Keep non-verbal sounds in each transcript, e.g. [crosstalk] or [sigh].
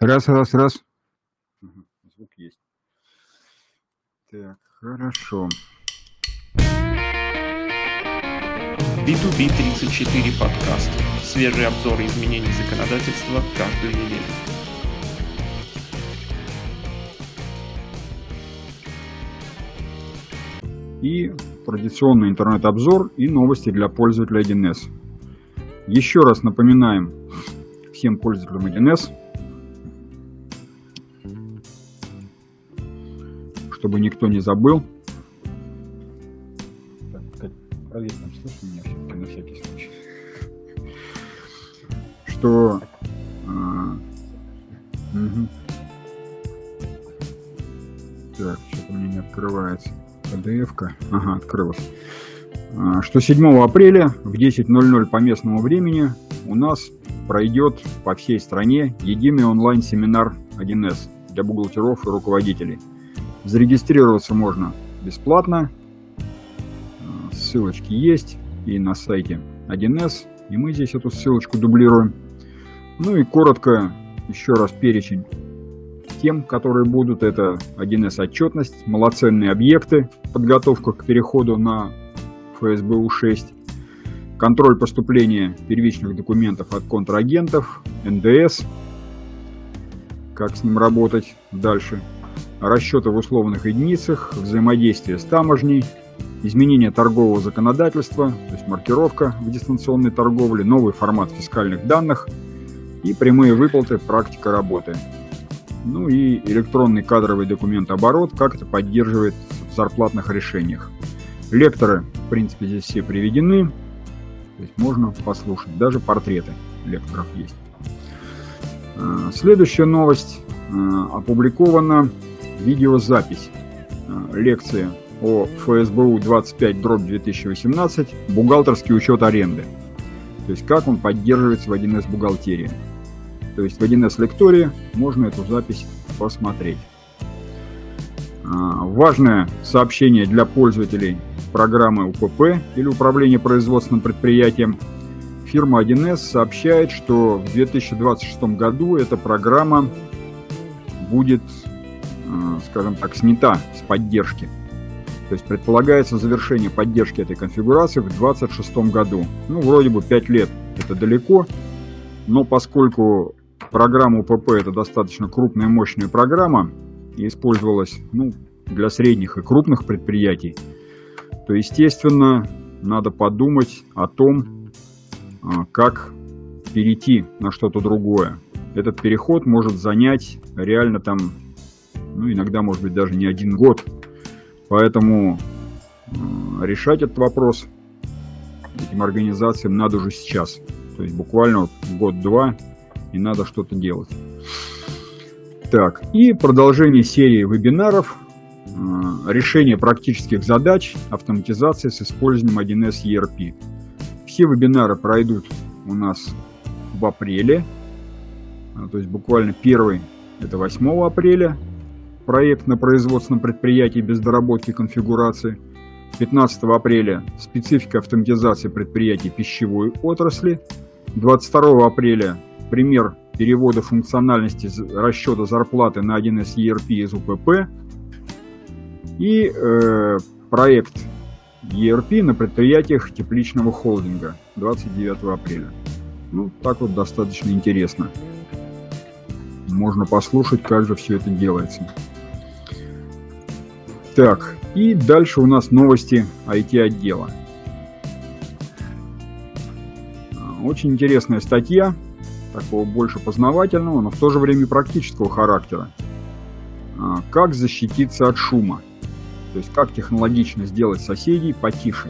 Раз, раз, раз. Звук есть. Так, хорошо. B2B34 подкаст. Свежие обзоры изменений законодательства каждую неделю. И традиционный интернет-обзор и новости для пользователя 1С. Еще раз напоминаем всем пользователям 1С, чтобы никто не забыл. Так, проверь, там слышно меня все на всякий случай. Что... А, угу. Так, что-то у меня не открывается. PDF-ка. Ага, открылась. А, что 7 апреля в 10.00 по местному времени у нас пройдет по всей стране единый онлайн-семинар 1С для бухгалтеров и руководителей. Зарегистрироваться можно бесплатно. А, ссылочки есть и на сайте 1С, и мы здесь эту ссылочку дублируем. Ну и коротко еще раз перечень тем, которые будут. Это 1С отчетность, малоценные объекты, подготовка к переходу на ФСБУ-6, контроль поступления первичных документов от контрагентов, НДС, как с ним работать дальше, расчеты в условных единицах, взаимодействие с таможней, изменение торгового законодательства, то есть маркировка в дистанционной торговле, новый формат фискальных данных и прямые выплаты, практика работы. Ну и электронный кадровый документооборот, как это поддерживает в зарплатных решениях. Лекторы, в принципе, здесь все приведены. То есть можно послушать. Даже портреты лекторов есть. А, следующая новость. А, опубликована видеозапись а, лекции о ФСБУ 25 дробь 2018 «Бухгалтерский учет аренды». То есть как он поддерживается в 1С бухгалтерии. То есть в 1С лектории можно эту запись посмотреть. Важное сообщение для пользователей программы УПП или Управление производственным предприятием, фирма 1С сообщает, что в 2026 году эта программа будет, скажем так, снята с поддержки. То есть предполагается завершение поддержки этой конфигурации в 2026 году. Ну, вроде бы 5 лет это далеко, но поскольку программа УПП это достаточно крупная и мощная программа и использовалась ну, для средних и крупных предприятий, то, естественно, надо подумать о том, а, как перейти на что-то другое. Этот переход может занять реально там, ну, иногда, может быть, даже не один год. Поэтому а, решать этот вопрос этим организациям надо уже сейчас. То есть буквально год-два, и надо что-то делать. Так, и продолжение серии вебинаров Э, решение практических задач автоматизации с использованием 1С ERP. Все вебинары пройдут у нас в апреле, э, то есть буквально первый это 8 апреля, проект на производственном предприятии без доработки конфигурации. 15 апреля специфика автоматизации предприятий пищевой отрасли. 22 апреля пример перевода функциональности расчета зарплаты на 1С ERP из УПП и э, проект ERP на предприятиях тепличного холдинга 29 апреля. Ну, так вот достаточно интересно. Можно послушать, как же все это делается. Так, и дальше у нас новости IT-отдела. Очень интересная статья, такого больше познавательного, но в то же время практического характера. А, как защититься от шума? То есть как технологично сделать соседей потише.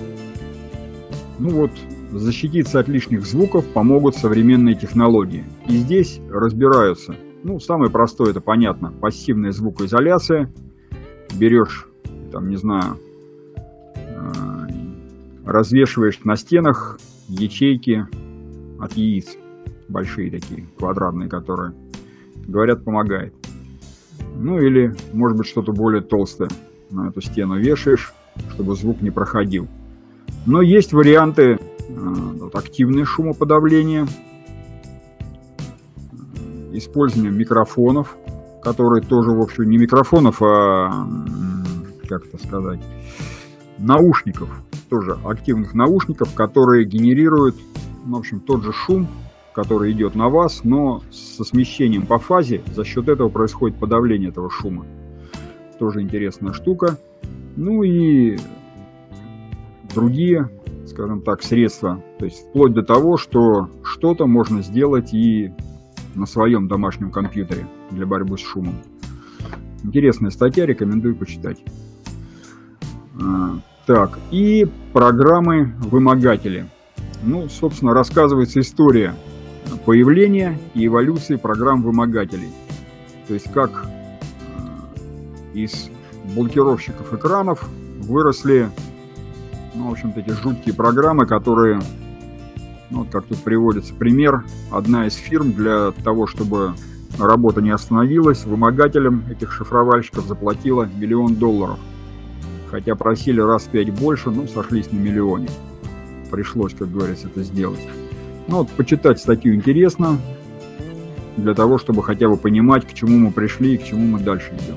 Ну вот, защититься от лишних звуков помогут современные технологии. И здесь разбираются. Ну, самое простое, это понятно. Пассивная звукоизоляция. Берешь, там, не знаю, э, развешиваешь на стенах ячейки от яиц. Большие такие, квадратные, которые, говорят, помогает. Ну или, может быть, что-то более толстое на эту стену вешаешь, чтобы звук не проходил. Но есть варианты э, вот, активное шумоподавление. использование микрофонов, которые тоже, в общем, не микрофонов, а, как это сказать, наушников, тоже активных наушников, которые генерируют, в общем, тот же шум, который идет на вас, но со смещением по фазе, за счет этого происходит подавление этого шума. Тоже интересная штука. Ну и другие, скажем так, средства. То есть вплоть до того, что что-то можно сделать и на своем домашнем компьютере для борьбы с шумом. Интересная статья, рекомендую почитать. Так, и программы-вымогатели. Ну, собственно, рассказывается история появления и эволюции программ-вымогателей. То есть как э, из блокировщиков экранов выросли, ну, в общем-то, эти жуткие программы, которые, ну, вот как тут приводится пример, одна из фирм для того, чтобы работа не остановилась, вымогателям этих шифровальщиков заплатила миллион долларов. Хотя просили раз в пять больше, ну, сошлись на миллионе. Пришлось, как говорится, это сделать. Ну вот почитать статью интересно, для того, чтобы хотя бы понимать, к чему мы пришли и к чему мы дальше идем.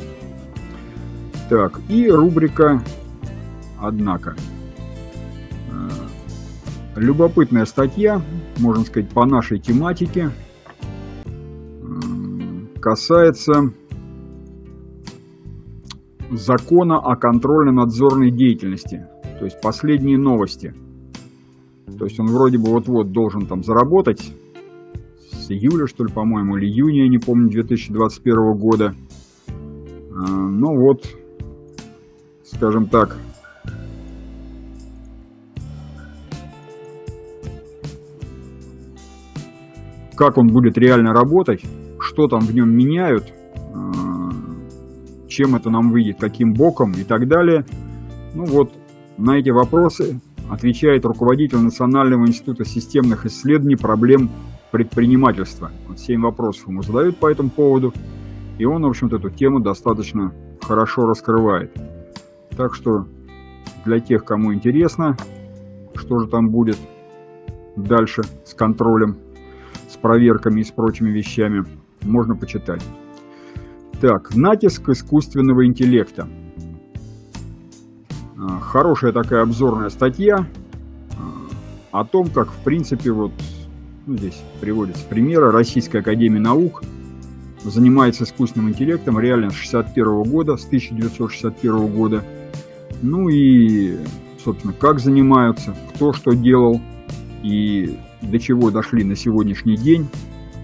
Так, и рубрика «Однако». Э, любопытная статья, можно сказать, по нашей тематике, касается закона о контрольно-надзорной деятельности, то есть последние новости – то есть он вроде бы вот-вот должен там заработать. С июля, что ли, по-моему, или июня, я не помню, 2021 года. А, ну вот, скажем так, как он будет реально работать, что там в нем меняют, чем это нам выйдет, каким боком и так далее. Ну вот, на эти вопросы отвечает руководитель Национального института системных исследований проблем предпринимательства. Вот семь вопросов ему задают по этому поводу, и он, в общем-то, эту тему достаточно хорошо раскрывает. Так что для тех, кому интересно, что же там будет дальше с контролем, с проверками и с прочими вещами, можно почитать. Так, натиск искусственного интеллекта. А, хорошая такая обзорная статья а, о том, как, в принципе, вот ну, здесь приводится примеры Российской Академии Наук занимается искусственным интеллектом реально с 61 года, с 1961 года. Ну и, собственно, как занимаются, кто что делал и до чего дошли на сегодняшний день.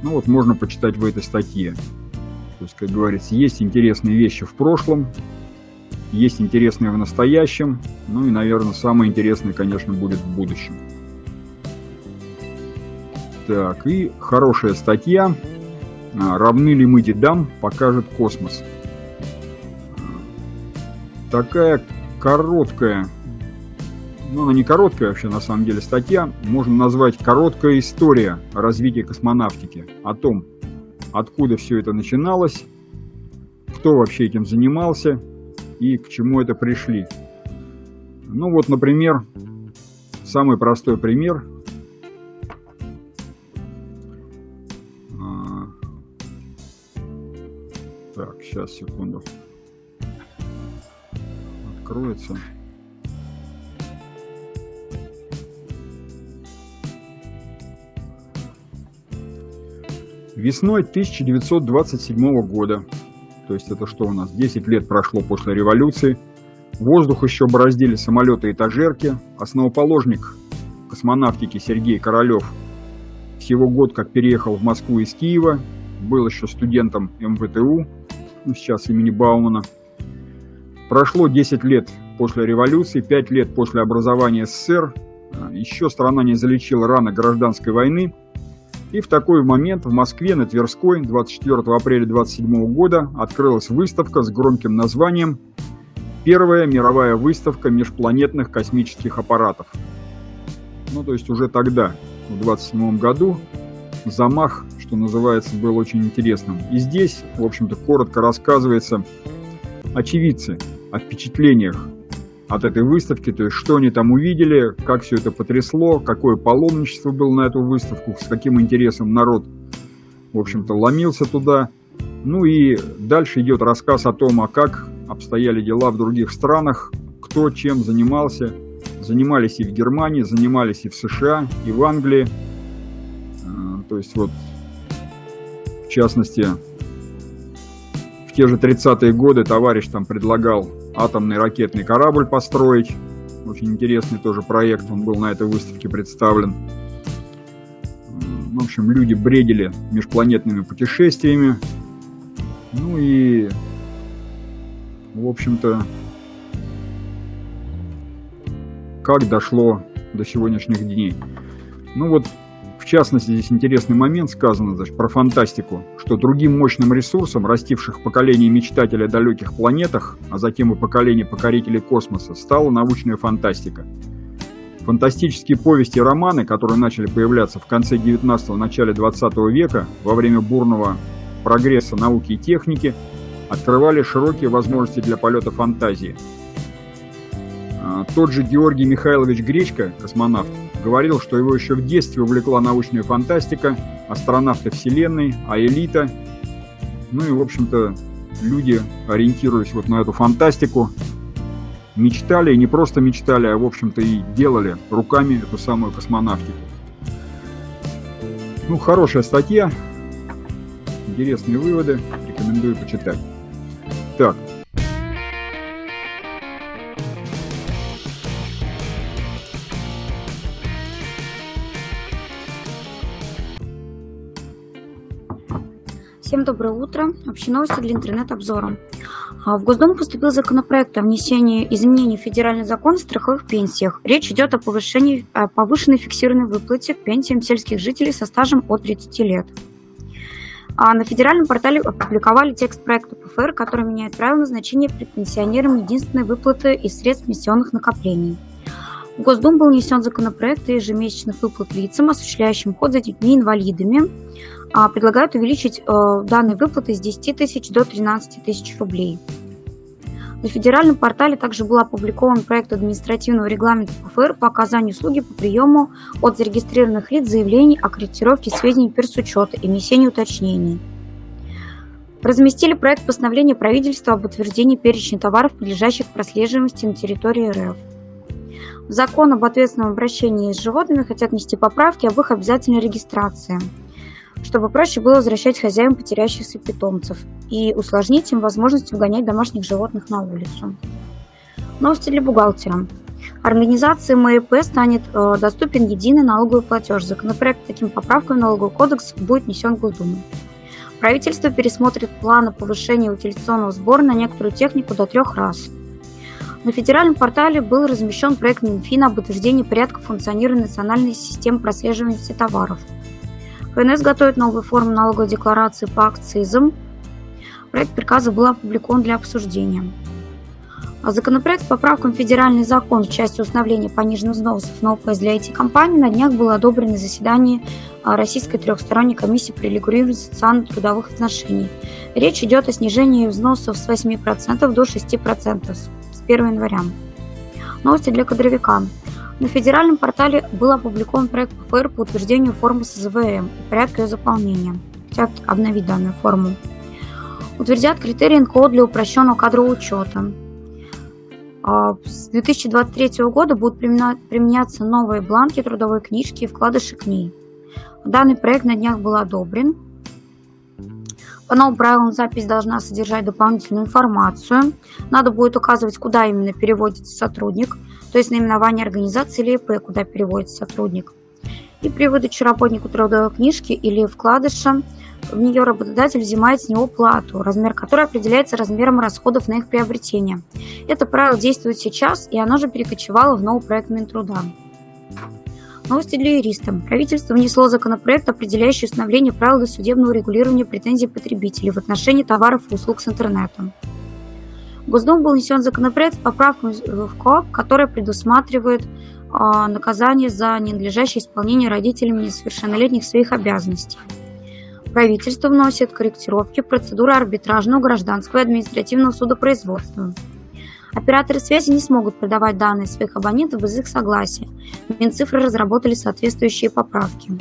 Ну вот можно почитать в этой статье. То есть, как говорится, есть интересные вещи в прошлом, есть интересное в настоящем, ну и, наверное, самое интересное, конечно, будет в будущем. Так, и хорошая статья. А, Равны ли мы дедам, покажет космос. Такая короткая, ну она не короткая вообще на самом деле статья, можно назвать короткая история развития космонавтики, о том, откуда все это начиналось, кто вообще этим занимался, и к чему это пришли. Ну вот, например, самый простой пример. А, так, сейчас, секунду. Откроется. Весной 1927 года то есть это что у нас? 10 лет прошло после революции. Воздух еще бороздили самолеты и этажерки. Основоположник космонавтики Сергей Королев всего год как переехал в Москву из Киева. Был еще студентом МВТУ, ну, сейчас имени Баумана. Прошло 10 лет после революции, 5 лет после образования СССР. Еще страна не залечила раны гражданской войны – и в такой момент в Москве на Тверской 24 апреля 27 года открылась выставка с громким названием «Первая мировая выставка межпланетных космических аппаратов». Ну, то есть уже тогда, в 27 году, замах, что называется, был очень интересным. И здесь, в общем-то, коротко рассказывается очевидцы о впечатлениях от этой выставки, то есть что они там увидели, как все это потрясло, какое паломничество было на эту выставку, с каким интересом народ в общем-то, ломился туда. Ну и дальше идет рассказ о том, а как обстояли дела в других странах, кто чем занимался. Занимались и в Германии, занимались и в США, и в Англии. А, то есть вот, в частности, в те же 30-е годы товарищ там предлагал атомный ракетный корабль построить. Очень интересный тоже проект, он был на этой выставке представлен. В общем, люди бредили межпланетными путешествиями. Ну и, в общем-то, как дошло до сегодняшних дней. Ну вот частности, здесь интересный момент сказано значит, про фантастику, что другим мощным ресурсом, растивших поколение мечтателей о далеких планетах, а затем и поколение покорителей космоса, стала научная фантастика. Фантастические повести и романы, которые начали появляться в конце 19-го, начале 20 века, во время бурного прогресса науки и техники, открывали широкие возможности для полета фантазии. А, тот же Георгий Михайлович Гречко, космонавт, говорил, что его еще в детстве увлекла научная фантастика, астронавты Вселенной, а элита. Ну и, в общем-то, люди, ориентируясь вот на эту фантастику, мечтали, и не просто мечтали, а, в общем-то, и делали руками эту самую космонавтику. Ну, хорошая статья, интересные выводы, рекомендую почитать. Так, Всем доброе утро. Общие новости для интернет-обзора. А, в Госдуму поступил законопроект о внесении изменений в федеральный закон о страховых пенсиях. Речь идет о повышении о повышенной фиксированной выплате к пенсиям сельских жителей со стажем от 30 лет. А на федеральном портале опубликовали текст проекта ПФР, который меняет правила назначения предпенсионерам единственной выплаты из средств пенсионных накоплений. В Госдуму был внесен законопроект о ежемесячных выплат лицам, осуществляющим уход за детьми-инвалидами, предлагают увеличить э, данные выплаты с 10 тысяч до 13 тысяч рублей. На федеральном портале также был опубликован проект административного регламента ПФР по оказанию услуги по приему от зарегистрированных лиц заявлений о корректировке сведений персучета и внесении уточнений. Разместили проект постановления правительства об утверждении перечня товаров, подлежащих прослеживаемости на территории РФ. В закон об ответственном обращении с животными хотят внести поправки об их обязательной регистрации – чтобы проще было возвращать хозяевам потеряющихся питомцев и усложнить им возможность выгонять домашних животных на улицу. Новости для бухгалтера. Организации МЭП станет э, доступен единый налоговый платеж. Законопроект таким поправкам в налоговый кодекс будет внесен в Госдуму. Правительство пересмотрит планы повышения утилизационного сбора на некоторую технику до трех раз. На федеральном портале был размещен проект Минфина об утверждении порядка функционирования национальной системы прослеживания товаров – ФНС готовит новую форму налоговой декларации по акцизам. Проект приказа был опубликован для обсуждения. Законопроект с поправком в федеральный закон в части установления пониженных взносов на ОПС для IT-компаний на днях был одобрен на заседании а, Российской трехсторонней комиссии при регулировании социально-трудовых отношений. Речь идет о снижении взносов с 8% до 6% с 1 января. Новости для кадровика. На федеральном портале был опубликован проект ПФР по утверждению формы СЗВМ и порядка ее заполнения. Хотят обновить данную форму. Утвердят критерии НКО для упрощенного кадрового учета. А, с 2023 года будут применяться новые бланки трудовой книжки и вкладыши к ней. Данный проект на днях был одобрен. По новым правилам запись должна содержать дополнительную информацию. Надо будет указывать, куда именно переводится сотрудник – то есть наименование организации или ИП, куда переводится сотрудник. И при выдаче работнику трудовой книжки или вкладыша в нее работодатель взимает с него плату, размер которой определяется размером расходов на их приобретение. Это правило действует сейчас, и оно же перекочевало в новый проект Минтруда. Новости для юриста. Правительство внесло законопроект, определяющий установление правил судебного регулирования претензий потребителей в отношении товаров и услуг с интернетом. В Госдуму был внесен законопроект с поправками в КОАП, который предусматривает а, наказание за ненадлежащее исполнение родителями несовершеннолетних своих обязанностей. Правительство вносит корректировки в процедуры арбитражного, гражданского и административного судопроизводства. Операторы связи не смогут продавать данные своих абонентов без их согласия. Минцифры разработали соответствующие поправки.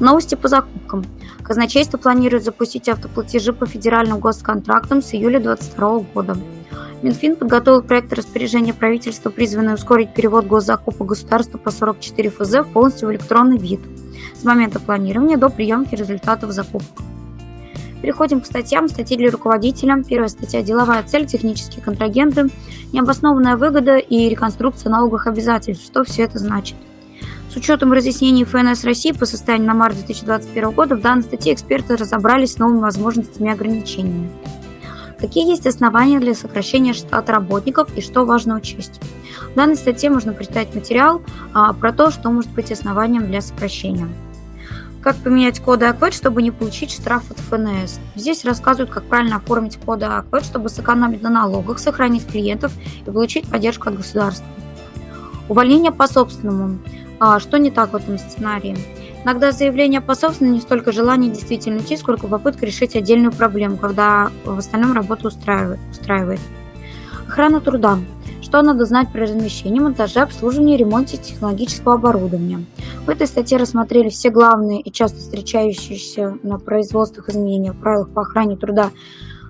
Новости по закупкам. Казначейство планирует запустить автоплатежи по федеральным госконтрактам с июля 2022 года. Минфин подготовил проект распоряжения правительства, призванный ускорить перевод госзакупок государства по 44 ФЗ полностью в электронный вид с момента планирования до приемки результатов закупок. Переходим к статьям. Статьи для руководителя. Первая статья – деловая цель, технические контрагенты, необоснованная выгода и реконструкция налоговых обязательств. Что все это значит? С учетом разъяснений ФНС России по состоянию на март 2021 года в данной статье эксперты разобрались с новыми возможностями и ограничениями. Какие есть основания для сокращения штата работников и что важно учесть? В данной статье можно прочитать материал а, про то, что может быть основанием для сокращения. Как поменять коды АКВЭД, чтобы не получить штраф от ФНС. Здесь рассказывают, как правильно оформить коды АКВЭД, чтобы сэкономить на налогах, сохранить клиентов и получить поддержку от государства. Увольнение по собственному. А, что не так в этом сценарии? Иногда заявление по собственному не столько желание действительно идти, сколько попытка решить отдельную проблему, когда в остальном работа устраивает. устраивает. Охрана труда. Что надо знать про размещение, монтаже, обслуживание, ремонте технологического оборудования. В этой статье рассмотрели все главные и часто встречающиеся на производствах изменения в правилах по охране труда,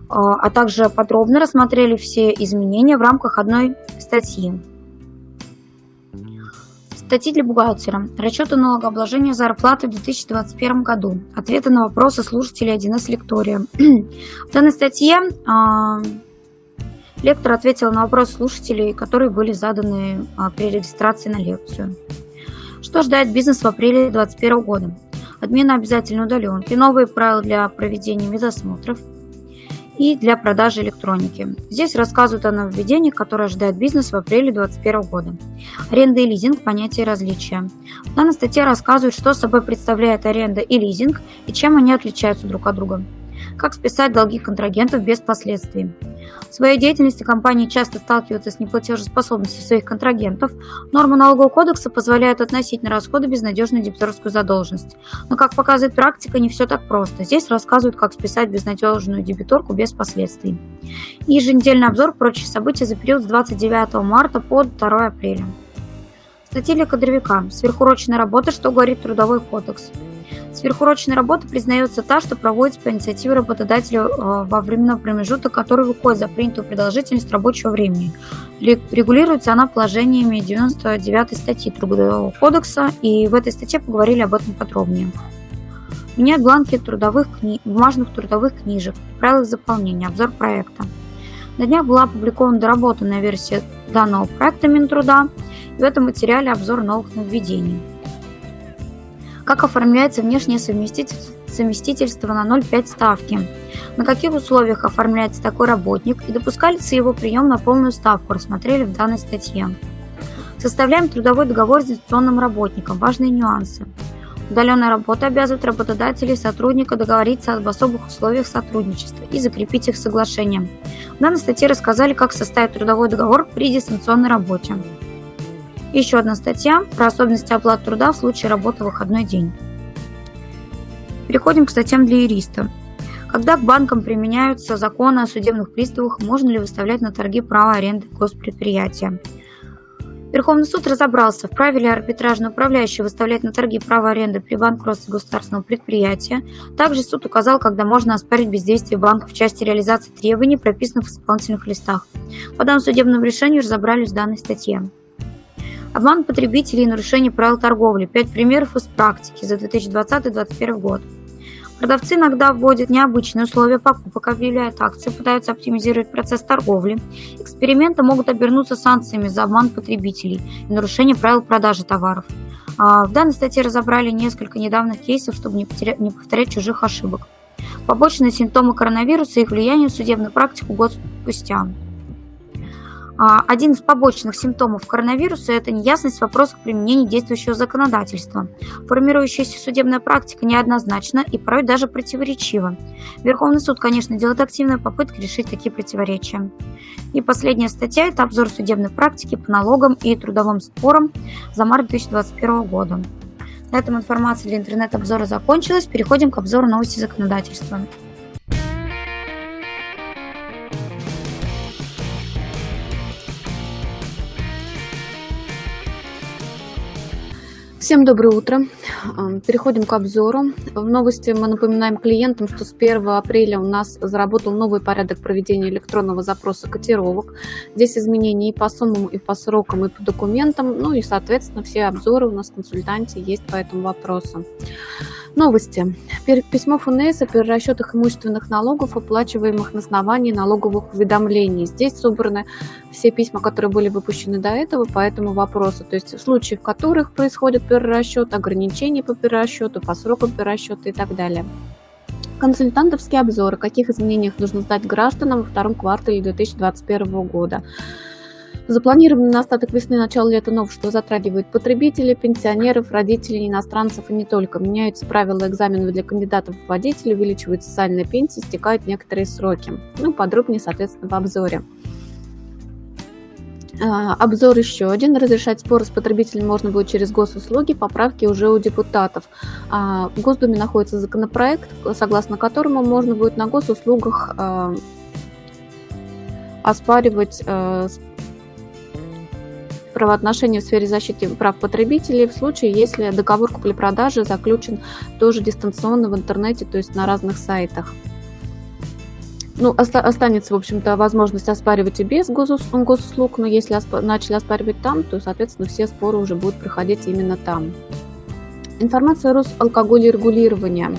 а, а также подробно рассмотрели все изменения в рамках одной статьи. Статьи для бухгалтера. Расчеты налогообложения зарплаты в 2021 году. Ответы на вопросы слушателей 1С лектория. [clears throat] в данной статье э, лектор ответил на вопросы слушателей, которые были заданы э, при регистрации на лекцию. Что ждает бизнес в апреле 2021 года? Отмена обязательной удаленки, новые правила для проведения медосмотров – и для продажи электроники. Здесь рассказывают о нововведениях, которые ожидает бизнес в апреле 2021 года. Аренда и лизинг – понятие различия. В данной статье рассказывают, что собой представляет аренда и лизинг и чем они отличаются друг от друга как списать долги контрагентов без последствий. В своей деятельности компании часто сталкиваются с неплатежеспособностью своих контрагентов. Нормы налогового кодекса позволяют относить на расходы безнадежную дебиторскую задолженность. Но, как показывает практика, не все так просто. Здесь рассказывают, как списать безнадежную дебиторку без последствий. И еженедельный обзор прочие события за период с 29 марта по 2 апреля. Статья для кадровика. Сверхурочная работа, что говорит Трудовой кодекс. Сверхурочной работой признается та, что проводится по инициативе работодателя э, во временной промежуток, который выходит за принятую продолжительность рабочего времени. Регулируется она положениями 99 статьи Трудового кодекса, и в этой статье поговорили об этом подробнее. Менять бланки трудовых кни... бумажных трудовых книжек, правила заполнения, обзор проекта. На днях была опубликована доработанная версия данного проекта Минтруда, и в этом материале обзор новых нововведений. Как оформляется внешнее совместительство на 0,5 ставки? На каких условиях оформляется такой работник и допускается его прием на полную ставку, рассмотрели в данной статье. Составляем трудовой договор с дистанционным работником. Важные нюансы. Удаленная работа обязывает работодателей и сотрудника договориться об особых условиях сотрудничества и закрепить их соглашением. В данной статье рассказали, как составить трудовой договор при дистанционной работе. Еще одна статья про особенности оплаты труда в случае работы в выходной день. Переходим к статьям для юриста. Когда к банкам применяются законы о судебных приставах, можно ли выставлять на торги право аренды госпредприятия? Верховный суд разобрался, вправе ли арбитражный управляющий выставлять на торги право аренды при банкротстве государственного предприятия. Также суд указал, когда можно оспорить бездействие банка в части реализации требований, прописанных в исполнительных листах. По данному судебному решению разобрались в данной статье. Обман потребителей и нарушение правил торговли. Пять примеров из практики за 2020-2021 год. Продавцы иногда вводят необычные условия покупок, объявляют акции, пытаются оптимизировать процесс торговли. Эксперименты могут обернуться санкциями за обман потребителей и нарушение правил продажи товаров. А, в данной статье разобрали несколько недавних кейсов, чтобы не, потерять, не повторять чужих ошибок. Побочные симптомы коронавируса и их влияние в судебную практику год спустя. А, один из побочных симптомов коронавируса – это неясность в вопросах применения действующего законодательства. Формирующаяся судебная практика неоднозначна и порой даже противоречива. Верховный суд, конечно, делает активные попытки решить такие противоречия. И последняя статья – это обзор судебной практики по налогам и трудовым спорам за март 2021 года. На этом информация для интернет-обзора закончилась. Переходим к обзору новости законодательства. Всем доброе утро. Переходим к обзору. В новости мы напоминаем клиентам, что с 1 апреля у нас заработал новый порядок проведения электронного запроса котировок. Здесь изменения и по суммам, и по срокам, и по документам. Ну и, соответственно, все обзоры у нас консультанте есть по этому вопросу. Новости. Письмо ФНС о перерасчетах имущественных налогов, оплачиваемых на основании налоговых уведомлений. Здесь собраны все письма, которые были выпущены до этого по этому вопросу. То есть в случаях, в которых происходит перерасчет, ограничения по перерасчету, по срокам перерасчета и так далее. Консультантовские обзоры. Каких изменениях нужно сдать гражданам во втором квартале 2021 года. Запланированный на остаток весны начало лета новшества затрагивает потребителей, пенсионеров, родителей, иностранцев и не только. Меняются правила экзаменов для кандидатов в водители, увеличивается социальная пенсия, стекают некоторые сроки. Ну, подробнее, соответственно, в обзоре. А, обзор еще один. Разрешать споры с потребителем можно будет через госуслуги. Поправки уже у депутатов. А, в Госдуме находится законопроект, согласно которому можно будет на госуслугах а, оспаривать правоотношения в сфере защиты прав потребителей в случае, если договор купли-продажи заключен тоже дистанционно в интернете, то есть на разных сайтах. Ну, оста- останется, в общем-то, возможность оспаривать и без госуслуг, но если оспа- начали оспаривать там, то, соответственно, все споры уже будут проходить именно там. Информация Росалкогольрегулирования.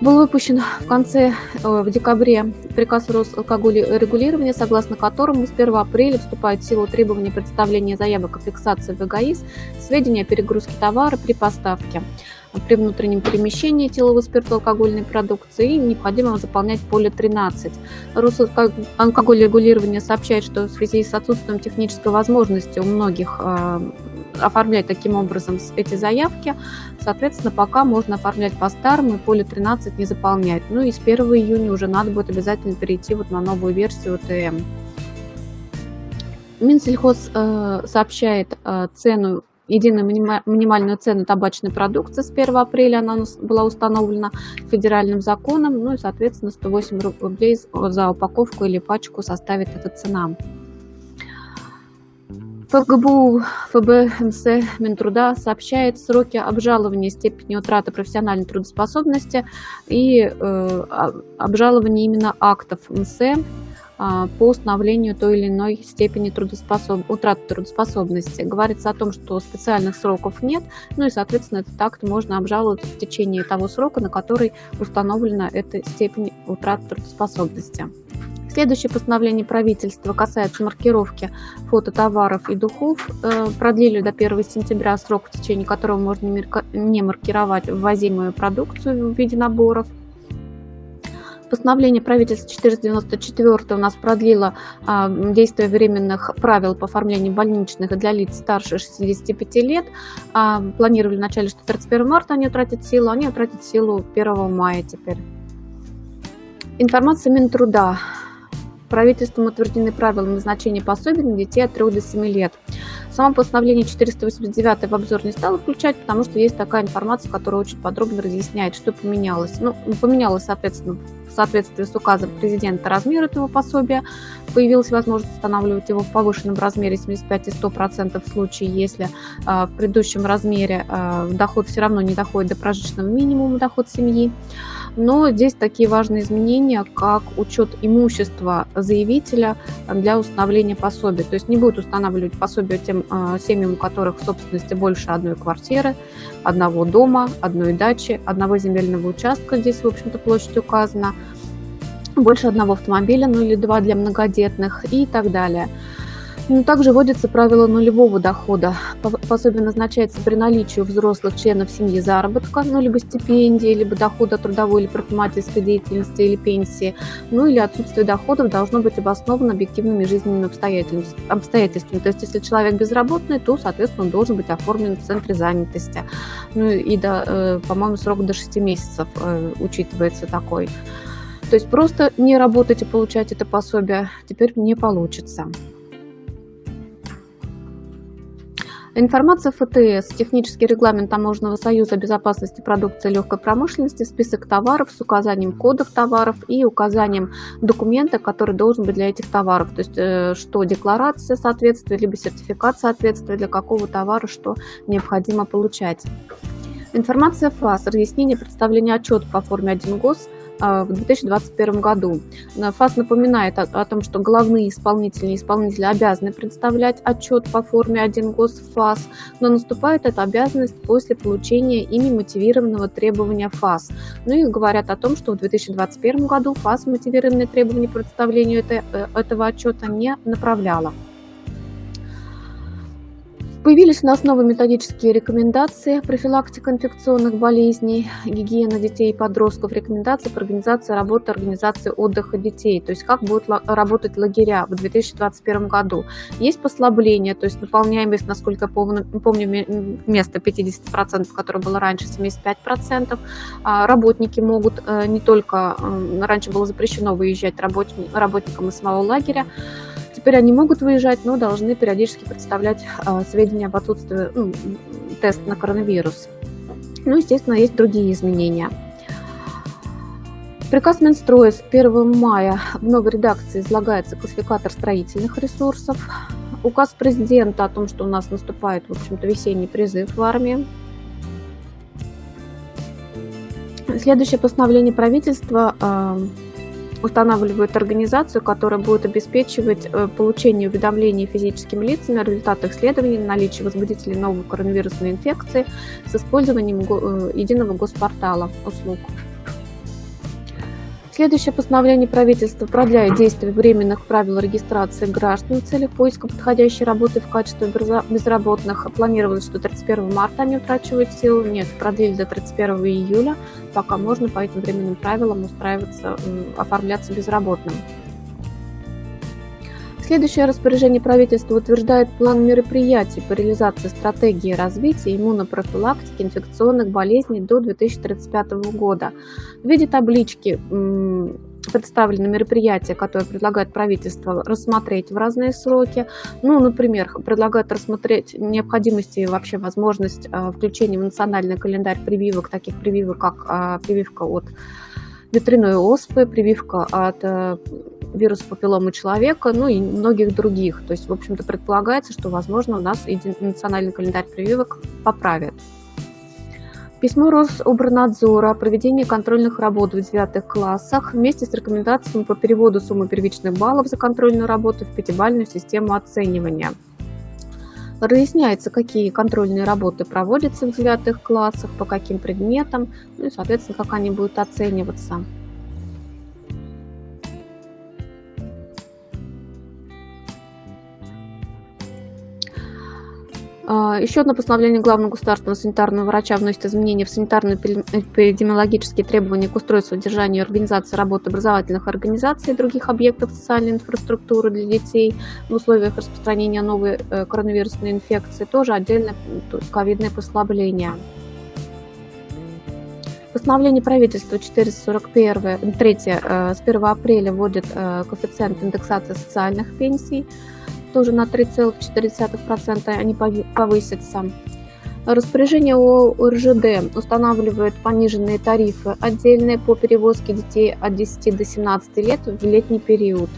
Был выпущен в конце, э, в декабре приказ Росалкогольрегулирования, согласно которому с 1 апреля вступает в силу требования представления заявок о фиксации в ЭГАИС сведения о перегрузке товара при поставке при внутреннем перемещении этиловой спиртоалкогольной продукции и необходимо заполнять поле 13. Росалкогольрегулирование сообщает, что в связи с отсутствием технической возможности у многих э, оформлять таким образом эти заявки. Соответственно, пока можно оформлять по-старому и поле 13 не заполнять. Ну и с 1 июня уже надо будет обязательно перейти вот на новую версию ТМ. Минсельхоз э, сообщает э, цену единую минимальную цену табачной продукции с 1 апреля она была установлена федеральным законом, ну и, соответственно, 108 рублей за упаковку или пачку составит эта цена. ФГБУ ФБМС Минтруда сообщает сроки обжалования степени утраты профессиональной трудоспособности и э, обжалования именно актов МС а, по установлению той или иной степени трудоспособ... утраты трудоспособности. Говорится о том, что специальных сроков нет, ну и, соответственно, этот акт можно обжаловать в течение того срока, на который установлена эта степень утраты трудоспособности. Следующее постановление правительства касается маркировки фототоваров и духов. Э, продлили до 1 сентября срок, в течение которого можно не маркировать ввозимую продукцию в виде наборов – Постановление правительства 494 у нас продлило а, действие временных правил по оформлению больничных для лиц старше 65 лет. А, планировали вначале, что 31 марта они утратят силу, они утратят силу 1 мая теперь. Информация Минтруда. Правительством утверждены правила назначения пособий на детей от 3 до 7 лет. Само постановление 489 в обзор не стало включать, потому что есть такая информация, которая очень подробно разъясняет, что поменялось. Ну, поменялось, соответственно, в соответствии с указом президента размер этого пособия. Появилась возможность устанавливать его в повышенном размере 75 и 100% в случае, если э, в предыдущем размере э, доход все равно не доходит до прожиточного минимума доход семьи. Но здесь такие важные изменения, как учет имущества заявителя для установления пособия. То есть не будут устанавливать пособие тем э, семьям, у которых в собственности больше одной квартиры, одного дома, одной дачи, одного земельного участка. Здесь, в общем-то, площадь указана больше одного автомобиля, ну или два для многодетных и так далее. Ну, также вводится правило нулевого дохода. Пособие назначается при наличии у взрослых членов семьи заработка, ну, либо стипендии, либо дохода трудовой или предпринимательской деятельности или пенсии, ну, или отсутствие доходов должно быть обосновано объективными жизненными обстоятельствами. То есть, если человек безработный, то, соответственно, он должен быть оформлен в центре занятости. Ну, и, до, э, по-моему, срок до 6 месяцев э, учитывается такой. То есть просто не работать и получать это пособие теперь не получится. Информация ФТС, технический регламент Таможенного союза безопасности продукции легкой промышленности, список товаров с указанием кодов товаров и указанием документа, который должен быть для этих товаров. То есть, э, что декларация соответствия, либо сертификат соответствия для какого товара, что необходимо получать. Информация ФАС, разъяснение представления отчета по форме 1 ГОС – в 2021 году. ФАС напоминает о, о том, что главные исполнители и исполнители обязаны представлять отчет по форме 1 ГОС ФАС, но наступает эта обязанность после получения ими мотивированного требования ФАС. Ну и говорят о том, что в 2021 году ФАС мотивированные требования представлению это, э, этого отчета не направляла. Появились у нас новые методические рекомендации, профилактика инфекционных болезней, гигиена детей и подростков, рекомендации по организации работы организации отдыха детей, то есть как будут работать лагеря в 2021 году. Есть послабление, то есть наполняемость, насколько я помню, вместо 50%, которое было раньше, 75%. А работники могут э, не только, раньше было запрещено выезжать работникам из самого лагеря, Теперь они могут выезжать, но должны периодически представлять э, сведения об отсутствии ну, теста на коронавирус. Ну, естественно, есть другие изменения. Приказ Минстроя с 1 мая в новой редакции излагается классификатор строительных ресурсов. Указ президента о том, что у нас наступает, в общем-то, весенний призыв в армии. Следующее постановление правительства э, устанавливают организацию, которая будет обеспечивать э, получение уведомлений физическим лицам о результатах исследований на наличие возбудителей новой коронавирусной инфекции с использованием э, единого госпортала услуг. Следующее постановление правительства продляет действие временных правил регистрации граждан в целях поиска подходящей работы в качестве безработных. Планировалось, что 31 марта они утрачивают силу. Нет, продлили до 31 июля, пока можно по этим временным правилам устраиваться, оформляться безработным. Следующее распоряжение правительства утверждает план мероприятий по реализации стратегии развития иммунопрофилактики инфекционных болезней до 2035 года. В виде таблички представлены мероприятия, которые предлагает правительство рассмотреть в разные сроки. Ну, например, предлагают рассмотреть необходимость и вообще возможность а, включения в национальный календарь прививок, таких прививок, как а, прививка от ветряной оспы, прививка от э, вируса папилломы человека, ну и многих других. То есть, в общем-то, предполагается, что, возможно, у нас национальный календарь прививок поправят. Письмо Рособорнадзора о проведении контрольных работ в девятых классах вместе с рекомендациями по переводу суммы первичных баллов за контрольную работу в пятибалльную систему оценивания. Разъясняется, какие контрольные работы проводятся в девятых классах, по каким предметам, ну и, соответственно, как они будут оцениваться. Еще одно постановление главного государственного санитарного врача вносит изменения в санитарно-эпидемиологические требования к устройству, содержанию и организации работы образовательных организаций и других объектов социальной инфраструктуры для детей в условиях распространения новой э, коронавирусной инфекции. Тоже отдельное ковидное послабление. Постановление правительства 441, 3, э, с 1 апреля вводит э, коэффициент индексации социальных пенсий тоже на 3,4% они повысятся. Распоряжение о РЖД устанавливает пониженные тарифы отдельные по перевозке детей от 10 до 17 лет в летний период.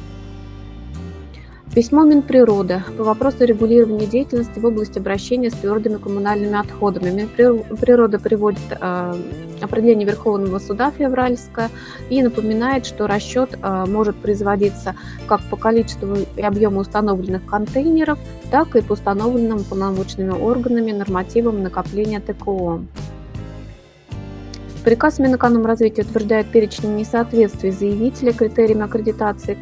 Письмо Минприроды по вопросу регулирования деятельности в области обращения с твердыми коммунальными отходами. Минприрода приводит э, определение Верховного суда февральское и напоминает, что расчет э, может производиться как по количеству и объему установленных контейнеров, так и по установленным полномочными органами нормативам накопления ТКО. Приказ Минэкономразвития утверждает перечень несоответствий заявителя критериям аккредитации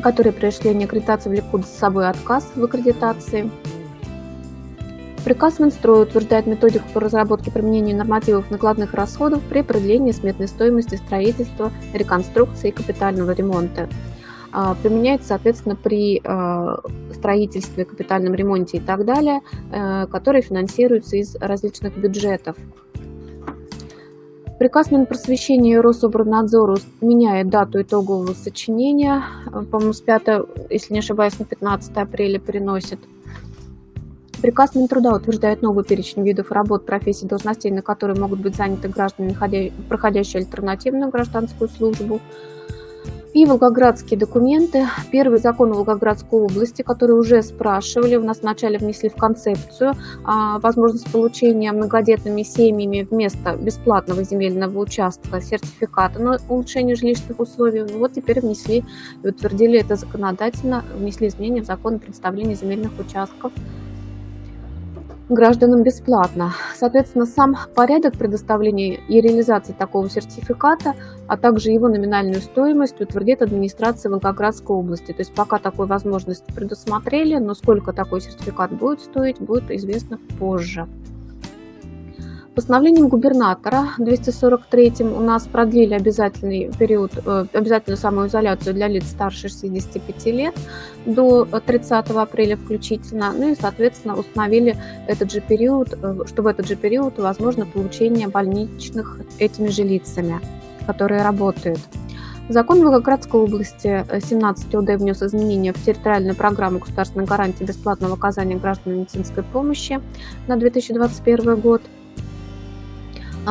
которые при осуществлении аккредитации влекут за собой отказ в аккредитации. Приказ Минстроя утверждает методику по разработке применения нормативов накладных расходов при определении сметной стоимости строительства, реконструкции и капитального ремонта. А, применяется, соответственно, при а, строительстве, капитальном ремонте и так далее, э, которые финансируются из различных бюджетов. Приказ Минпросвещения и Рособорнадзора меняет дату итогового сочинения. По-моему, с 5, если не ошибаюсь, на 15 апреля переносит. Приказ Минтруда утверждает новый перечень видов работ, профессий, должностей, на которые могут быть заняты граждане, проходящие альтернативную гражданскую службу. И волгоградские документы. Первый закон Волгоградской области, который уже спрашивали, у нас вначале внесли в концепцию а, возможность получения многодетными семьями вместо бесплатного земельного участка сертификата на улучшение жилищных условий. Ну, вот теперь внесли и утвердили это законодательно, внесли изменения в закон о предоставлении земельных участков гражданам бесплатно. Соответственно, сам порядок предоставления и реализации такого сертификата, а также его номинальную стоимость утвердит администрация Волгоградской области. То есть пока такую возможность предусмотрели, но сколько такой сертификат будет стоить, будет известно позже. Постановлением губернатора 243 у нас продлили обязательный период, э, обязательную самоизоляцию для лиц старше 65 лет до 30 апреля включительно. Ну и, соответственно, установили этот же период, э, что в этот же период возможно получение больничных этими же лицами, которые работают. Закон Волгоградской области 17 ОД внес изменения в территориальную программу государственной гарантии бесплатного оказания гражданам медицинской помощи на 2021 год –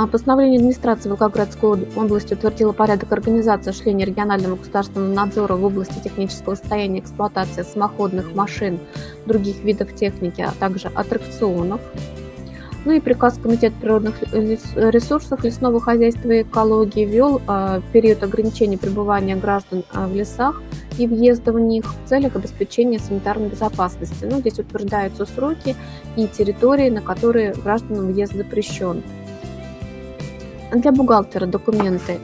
постановление администрации Волгоградской области утвердило порядок организации осуществления регионального государственного надзора в области технического состояния эксплуатации самоходных машин, других видов техники, а также аттракционов. Ну и приказ Комитета природных ресурсов лесного хозяйства и экологии ввел э, период ограничения пребывания граждан э, в лесах и въезда в них в целях обеспечения санитарной безопасности. Ну, здесь утверждаются сроки и территории, на которые гражданам въезд запрещен. Для бухгалтера документы.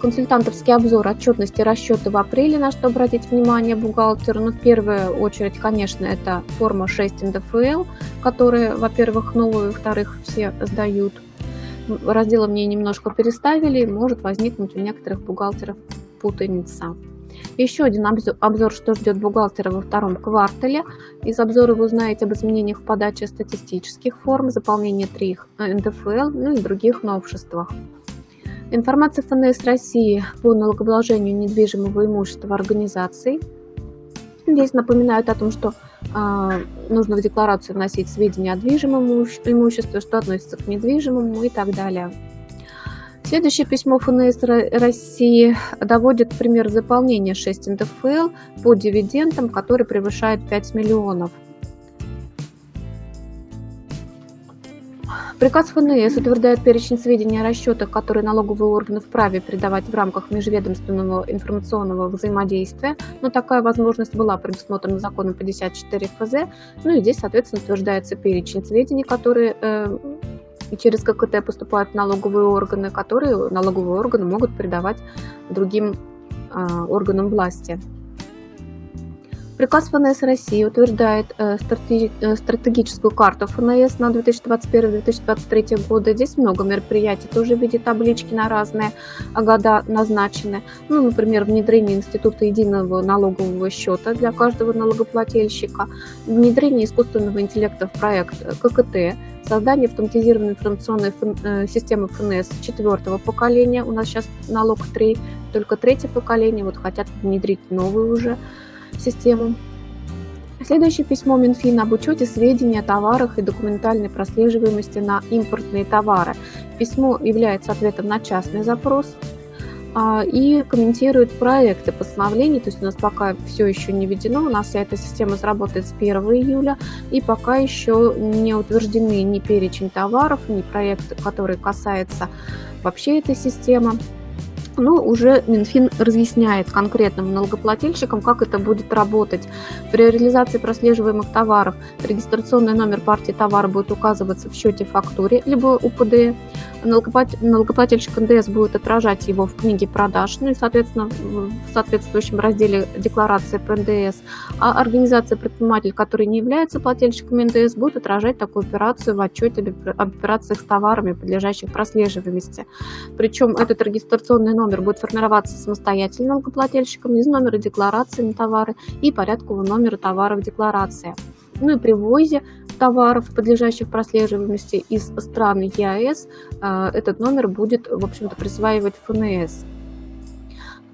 Консультантовский обзор отчетности расчеты в апреле, на что обратить внимание бухгалтеру. Ну, в первую очередь, конечно, это форма 6 НДФЛ, которые, во-первых, новые, во-вторых, все сдают. Разделы мне немножко переставили, может возникнуть у некоторых бухгалтеров путаница. Еще один обзор, что ждет бухгалтера во втором квартале. Из обзора вы узнаете об изменениях в подаче статистических форм, заполнении 3 НДФЛ, ну и других новшествах. Информация ФНС России по налогообложению недвижимого имущества организаций. Здесь напоминают о том, что э, нужно в декларацию вносить сведения о движимом имуществе, что относится к недвижимому и так далее. Следующее письмо ФНС России доводит пример заполнения 6 НДФЛ по дивидендам, который превышает 5 миллионов. Приказ ФНС утверждает перечень сведений о расчетах, которые налоговые органы вправе передавать в рамках межведомственного информационного взаимодействия, но такая возможность была предусмотрена законом 54 ФЗ. Ну и здесь, соответственно, утверждается перечень сведений, которые э, и через ККТ поступают налоговые органы, которые налоговые органы могут передавать другим э, органам власти. Приказ ФНС России утверждает э, э, стратегическую карту ФНС на 2021-2023 годы. Здесь много мероприятий, тоже в виде таблички на разные года назначены. Ну, например, внедрение Института единого налогового счета для каждого налогоплательщика, внедрение искусственного интеллекта в проект ККТ, создание автоматизированной информационной э, системы ФНС четвертого поколения. У нас сейчас налог 3, только третье поколение, вот хотят внедрить новую уже систему. Следующее письмо Минфина об учете сведений о товарах и документальной прослеживаемости на импортные товары. Письмо является ответом на частный запрос а, и комментирует проекты постановлений, то есть у нас пока все еще не введено, у нас вся эта система заработает с 1 июля, и пока еще не утверждены ни перечень товаров, ни проект, который касается вообще этой системы но ну, уже Минфин разъясняет конкретным налогоплательщикам, как это будет работать. При реализации прослеживаемых товаров регистрационный номер партии товара будет указываться в счете фактуре, либо УПД. Налогоплательщик НДС будет отражать его в книге продаж, ну и, соответственно, в соответствующем разделе декларации по НДС. А организация предприниматель, который не является плательщиком НДС, будет отражать такую операцию в отчете об операциях с товарами, подлежащих прослеживаемости. Причем этот регистрационный номер номер будет формироваться самостоятельно налогоплательщиком из номера декларации на товары и порядкового номера товара в декларации. Ну и при ввозе товаров, подлежащих прослеживаемости из стран ЕАЭС, э, этот номер будет, в общем-то, присваивать ФНС.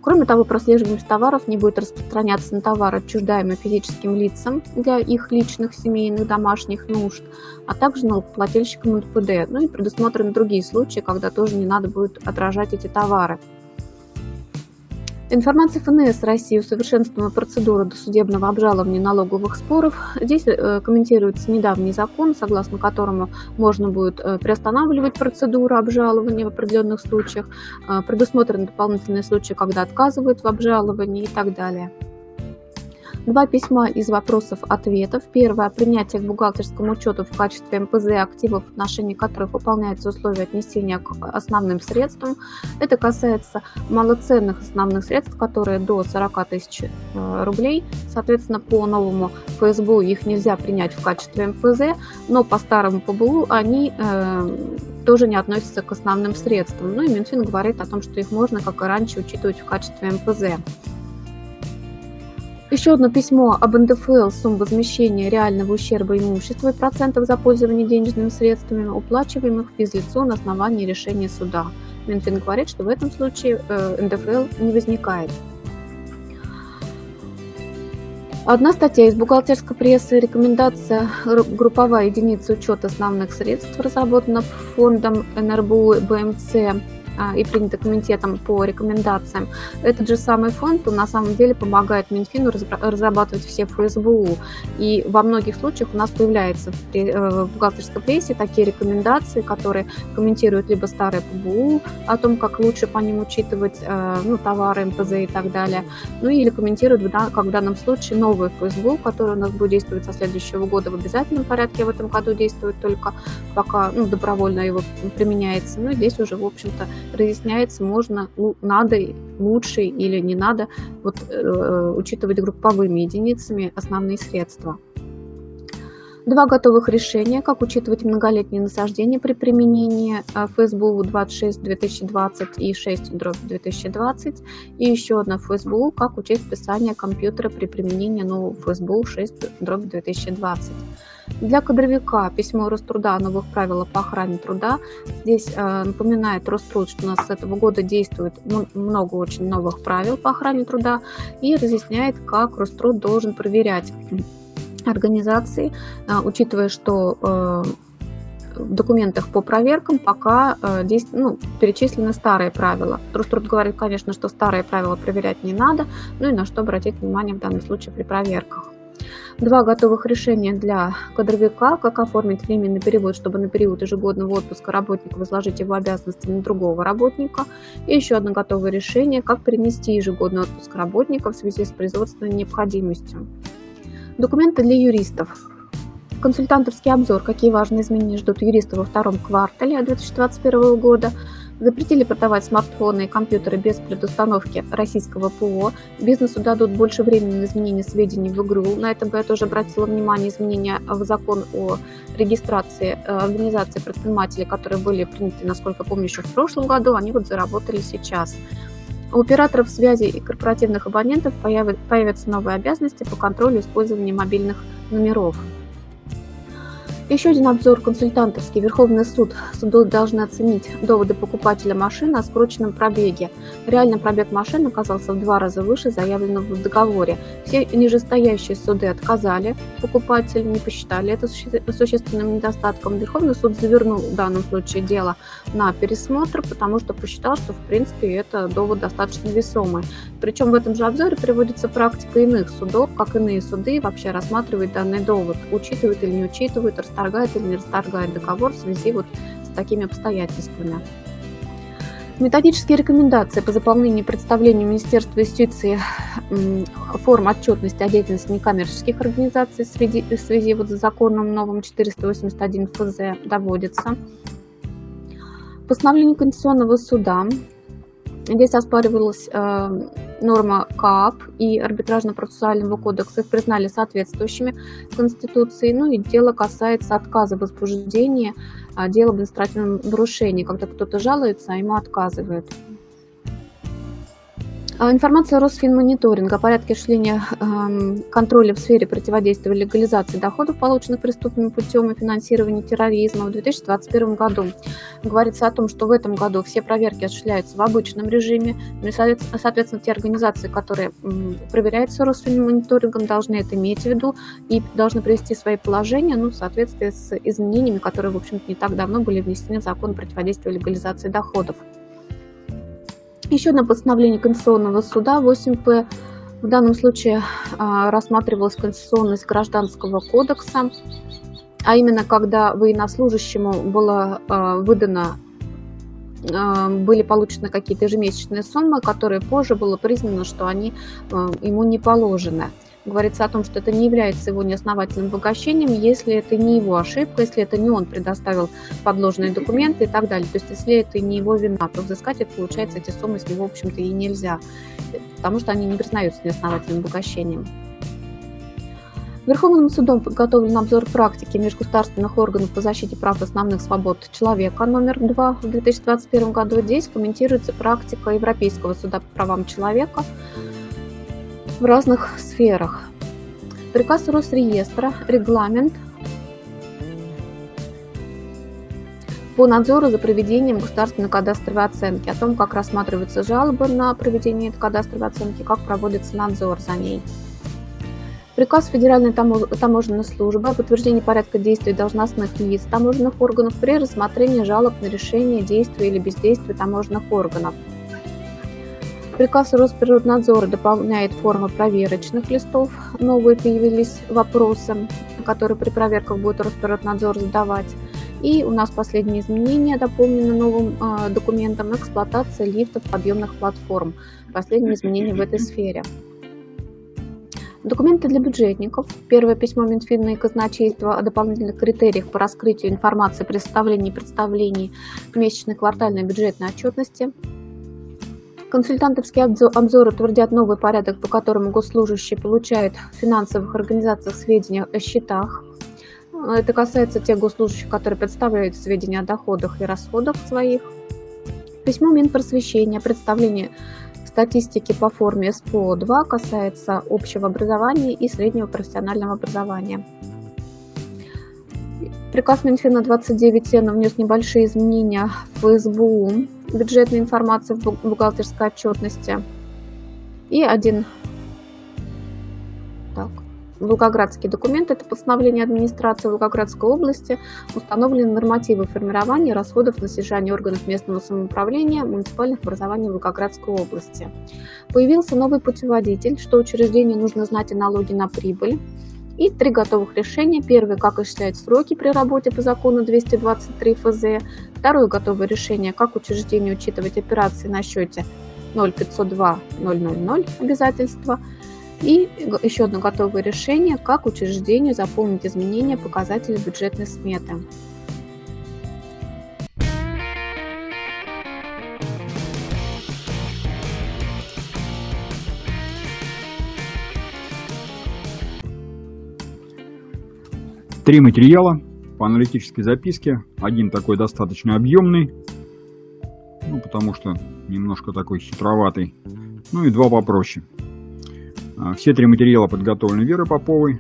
Кроме того, прослеживаемость товаров не будет распространяться на товары, отчуждаемые физическим лицам для их личных, семейных, домашних нужд, а также налогоплательщикам НПД. Ну и предусмотрены другие случаи, когда тоже не надо будет отражать эти товары. Информация ФНС России усовершенствована процедура досудебного обжалования налоговых споров. Здесь э, комментируется недавний закон, согласно которому можно будет э, приостанавливать процедуру обжалования в определенных случаях, э, предусмотрены дополнительные случаи, когда отказывают в обжаловании и так далее. Два письма из вопросов-ответов. Первое. Принятие к бухгалтерскому учету в качестве МПЗ активов, в отношении которых выполняются условия отнесения к основным средствам. Это касается малоценных основных средств, которые до 40 тысяч э, рублей. Соответственно, по новому ФСБУ их нельзя принять в качестве МПЗ, но по старому ПБУ они э, тоже не относятся к основным средствам. Ну и Минфин говорит о том, что их можно, как и раньше, учитывать в качестве МПЗ. Еще одно письмо об НДФЛ сумм возмещения реального ущерба имущества и процентов за пользование денежными средствами, уплачиваемых физлицу на основании решения суда. Минфин говорит, что в этом случае э, НДФЛ не возникает. Одна статья из бухгалтерской прессы «Рекомендация групповая единица учета основных средств» разработана фондом НРБУ БМЦ и принято комитетом по рекомендациям, этот же самый фонд на самом деле помогает Минфину разрабатывать все ФСБУ. И во многих случаях у нас появляются э, в бухгалтерской прессе такие рекомендации, которые комментируют либо старые ПБУ о том, как лучше по ним учитывать э, ну, товары, МПЗ и так далее, ну или комментируют, как в данном случае, новые ФСБУ, которые у нас будет действовать со следующего года в обязательном порядке, в этом году действует только пока ну, добровольно его применяется. Ну и здесь уже, в общем-то, разъясняется, можно, ну, надо, лучше или не надо вот, э, учитывать групповыми единицами основные средства. Два готовых решения, как учитывать многолетние насаждения при применении э, ФСБУ 26-2020 и 6-2020. И еще одна ФСБУ, как учесть списание компьютера при применении нового ФСБУ 6-2020. Для кадровика письмо Роструда о новых правилах по охране труда. Здесь э, напоминает Роструд, что у нас с этого года действует много очень новых правил по охране труда и разъясняет, как Роструд должен проверять организации, э, учитывая, что э, в документах по проверкам пока э, ну, перечислены старые правила. Роструд говорит, конечно, что старые правила проверять не надо, ну и на что обратить внимание в данном случае при проверках. Два готовых решения для кадровика, как оформить временный перевод, чтобы на период ежегодного отпуска работника возложить его обязанности на другого работника. И еще одно готовое решение, как перенести ежегодный отпуск работника в связи с производственной необходимостью. Документы для юристов. Консультантовский обзор, какие важные изменения ждут юристов во втором квартале 2021 года – Запретили продавать смартфоны и компьютеры без предустановки российского ПО. Бизнесу дадут больше времени на изменение сведений в игру. На это бы я тоже обратила внимание изменения в закон о регистрации э, организации предпринимателей, которые были приняты, насколько помню, еще в прошлом году. Они вот заработали сейчас. У операторов связи и корпоративных абонентов появятся новые обязанности по контролю использования мобильных номеров. Еще один обзор консультантовский. Верховный суд. Суды должны оценить доводы покупателя машины о скрученном пробеге. Реальный пробег машины оказался в два раза выше заявленного в договоре. Все нижестоящие суды отказали покупателю, не посчитали это существенным недостатком. Верховный суд завернул в данном случае дело на пересмотр, потому что посчитал, что в принципе это довод достаточно весомый. Причем в этом же обзоре приводится практика иных судов, как иные суды вообще рассматривают данный довод, учитывают или не учитывают, расторгает или не расторгает договор в связи вот с такими обстоятельствами. Методические рекомендации по заполнению представлению Министерства юстиции форм отчетности о деятельности некоммерческих организаций в связи, в связи вот с законом новым 481 ФЗ доводится. Постановление Конституционного суда. Здесь оспаривалась э, норма КАП и арбитражно-процессуального кодекса их признали соответствующими Конституции. Ну и дело касается отказа в возбуждении а, дела об административном нарушении, когда кто-то жалуется, а ему отказывают. А, информация Росфинмониторинга о порядке осуществления эм, контроля в сфере противодействия легализации доходов, полученных преступным путем и финансирования терроризма в 2021 году. Говорится о том, что в этом году все проверки осуществляются в обычном режиме. Ну соответственно, те организации, которые проверяются Росфинмониторингом, должны это иметь в виду и должны привести свои положения ну, в соответствии с изменениями, которые, в общем-то, не так давно были внесены в закон противодействия легализации доходов. Еще одно постановление Конституционного суда 8П. В данном случае а, рассматривалась конституционность Гражданского кодекса, а именно когда военнослужащему было а, выдано а, были получены какие-то ежемесячные суммы, которые позже было признано, что они ему не положены говорится о том, что это не является его неосновательным обогащением, если это не его ошибка, если это не он предоставил подложные документы и так далее. То есть, если это не его вина, то взыскать это, получается, эти суммы с него, в общем-то, и нельзя, потому что они не признаются неосновательным обогащением. Верховным судом подготовлен обзор практики межгосударственных органов по защите прав основных свобод человека номер 2 в 2021 году. Здесь комментируется практика Европейского суда по правам человека, в разных сферах. Приказ Росреестра, регламент по надзору за проведением государственной кадастровой оценки, о том, как рассматриваются жалобы на проведение этой кадастровой оценки, как проводится надзор за ней. Приказ Федеральной таможенной службы о подтверждении порядка действий должностных лиц таможенных органов при рассмотрении жалоб на решение действия или бездействия таможенных органов – Приказ Росприроднадзора дополняет формы проверочных листов. Новые появились вопросы, которые при проверках будет Росприроднадзор задавать. И у нас последние изменения дополнены новым э, документом эксплуатация лифтов подъемных платформ. Последние изменения в этой сфере. Документы для бюджетников. Первое письмо Минфина и казначейства о дополнительных критериях по раскрытию информации при составлении и представлении месячной квартальной бюджетной отчетности. Консультантовские обзоры утвердят новый порядок, по которому госслужащие получают в финансовых организациях сведения о счетах. Это касается тех госслужащих, которые представляют сведения о доходах и расходах своих. Письмо Минпросвещения, представление статистики по форме СПО-2 касается общего образования и среднего профессионального образования. Приказ Минфина 29 внес небольшие изменения в СБУ бюджетной информации в бухгалтерской отчетности. И один так, Волгоградский документ – это постановление администрации Волгоградской области, установлены нормативы формирования расходов на содержание органов местного самоуправления муниципальных образований Волгоградской области. Появился новый путеводитель, что учреждению нужно знать о налоге на прибыль, и три готовых решения. Первое, как осуществлять сроки при работе по закону 223 ФЗ. Второе готовое решение, как учреждение учитывать операции на счете 0502 000 обязательства. И еще одно готовое решение, как учреждению заполнить изменения показателей бюджетной сметы. Три материала по аналитической записке. Один такой достаточно объемный, ну, потому что немножко такой хитроватый. Ну и два попроще. А, все три материала подготовлены Верой Поповой.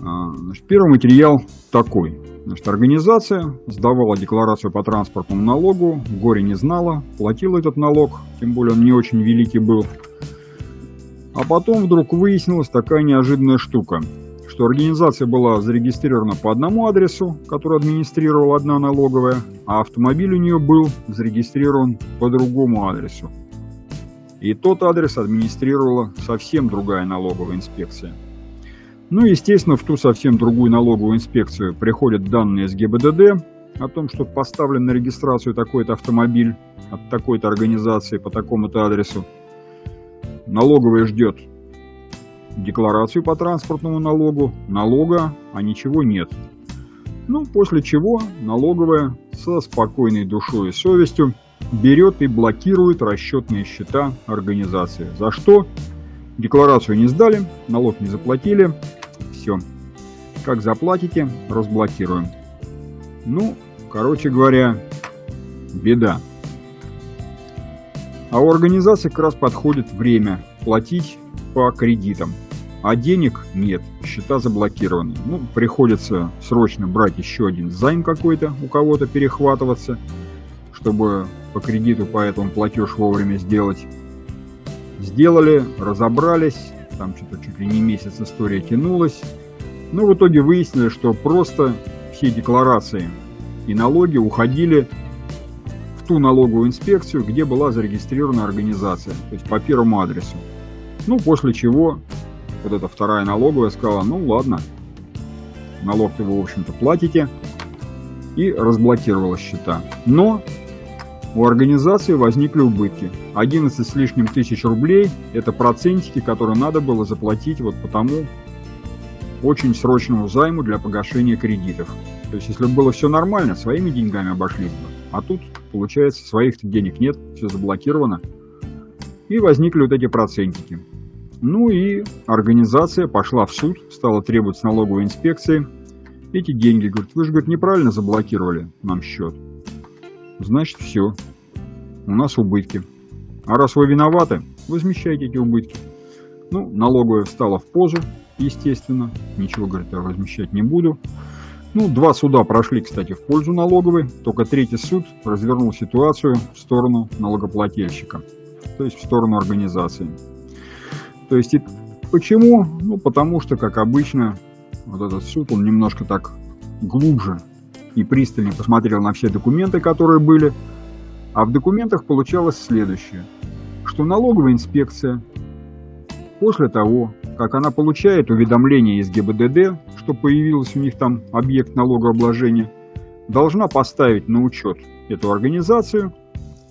А, значит, первый материал такой. Значит, организация сдавала декларацию по транспортному налогу, горе не знала, платила этот налог, тем более он не очень великий был. А потом вдруг выяснилась такая неожиданная штука – что организация была зарегистрирована по одному адресу, который администрировала одна налоговая, а автомобиль у нее был зарегистрирован по другому адресу. И тот адрес администрировала совсем другая налоговая инспекция. Ну естественно, в ту совсем другую налоговую инспекцию приходят данные с ГИБДД о том, что поставлен на регистрацию такой-то автомобиль от такой-то организации по такому-то адресу. Налоговая ждет декларацию по транспортному налогу, налога, а ничего нет. Ну, после чего налоговая со спокойной душой и совестью берет и блокирует расчетные счета организации. За что? Декларацию не сдали, налог не заплатили, все. Как заплатите, разблокируем. Ну, короче говоря, беда. А у организации как раз подходит время платить по кредитам. А денег нет, счета заблокированы. Ну, приходится срочно брать еще один займ какой-то, у кого-то перехватываться, чтобы по кредиту по этому платеж вовремя сделать. Сделали, разобрались, там что-то чуть ли не месяц история тянулась. Но в итоге выяснили, что просто все декларации и налоги уходили в ту налоговую инспекцию, где была зарегистрирована организация, то есть по первому адресу. Ну, после чего вот эта вторая налоговая сказала, ну ладно, налог-то вы, в общем-то, платите, и разблокировала счета. Но у организации возникли убытки. 11 с лишним тысяч рублей – это процентики, которые надо было заплатить вот по тому очень срочному займу для погашения кредитов. То есть, если бы было все нормально, своими деньгами обошлись бы. А тут, получается, своих денег нет, все заблокировано. И возникли вот эти процентики. Ну и организация пошла в суд, стала требовать с налоговой инспекции эти деньги. Говорит, вы же, говорит, неправильно заблокировали нам счет. Значит, все. У нас убытки. А раз вы виноваты, возмещайте эти убытки. Ну, налоговая встала в позу, естественно. Ничего, говорит, я возмещать не буду. Ну, два суда прошли, кстати, в пользу налоговой, только третий суд развернул ситуацию в сторону налогоплательщика, то есть в сторону организации. То есть, и почему? Ну, потому что, как обычно, вот этот суд, он немножко так глубже и пристальнее посмотрел на все документы, которые были, а в документах получалось следующее, что налоговая инспекция после того, как она получает уведомление из ГИБДД, что появился у них там объект налогообложения, должна поставить на учет эту организацию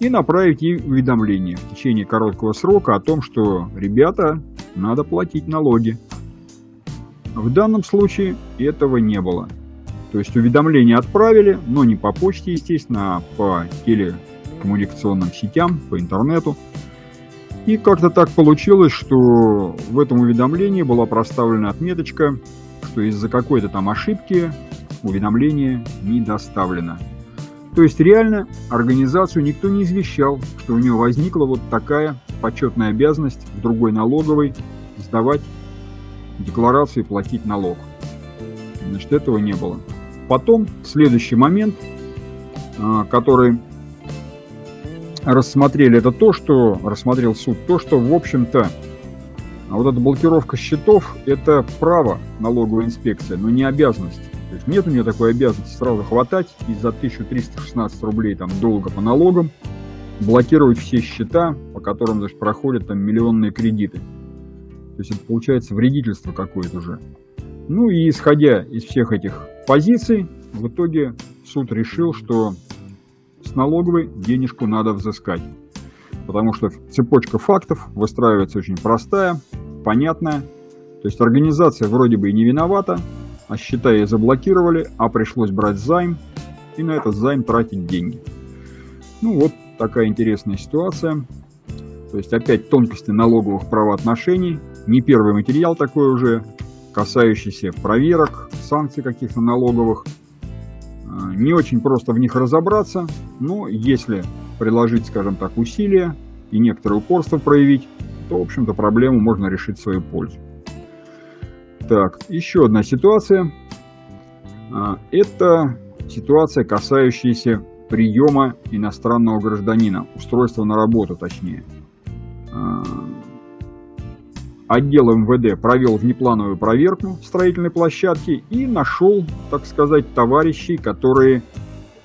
и направить ей уведомление в течение короткого срока о том, что ребята, надо платить налоги. В данном случае этого не было. То есть уведомление отправили, но не по почте, естественно, а по телекоммуникационным сетям, по интернету. И как-то так получилось, что в этом уведомлении была проставлена отметочка, что из-за какой-то там ошибки уведомление не доставлено. То есть реально организацию никто не извещал, что у нее возникла вот такая почетная обязанность в другой налоговой сдавать декларации и платить налог. Значит, этого не было. Потом, следующий момент, а, который рассмотрели, это то, что рассмотрел суд, то, что, в общем-то, вот эта блокировка счетов – это право налоговой инспекции, но не обязанность. То есть нет у нее такой обязанности сразу хватать и за 1316 рублей там долго по налогам блокировать все счета, по которым значит, проходят там миллионные кредиты. То есть это получается вредительство какое-то уже. Ну и исходя из всех этих позиций, в итоге суд решил, что с налоговой денежку надо взыскать. Потому что цепочка фактов выстраивается очень простая, понятная. То есть организация вроде бы и не виновата, а счета ей заблокировали, а пришлось брать займ и на этот займ тратить деньги. Ну вот такая интересная ситуация. То есть опять тонкости налоговых правоотношений. Не первый материал такой уже, касающийся проверок, санкций каких-то налоговых. А, не очень просто в них разобраться, но если приложить, скажем так, усилия и некоторое упорство проявить, то, в общем-то, проблему можно решить в свою пользу. Так, еще одна ситуация. А, это ситуация, касающаяся приема иностранного гражданина, устройства на работу точнее. А, отдел МВД провел внеплановую проверку строительной площадки и нашел, так сказать, товарищей, которые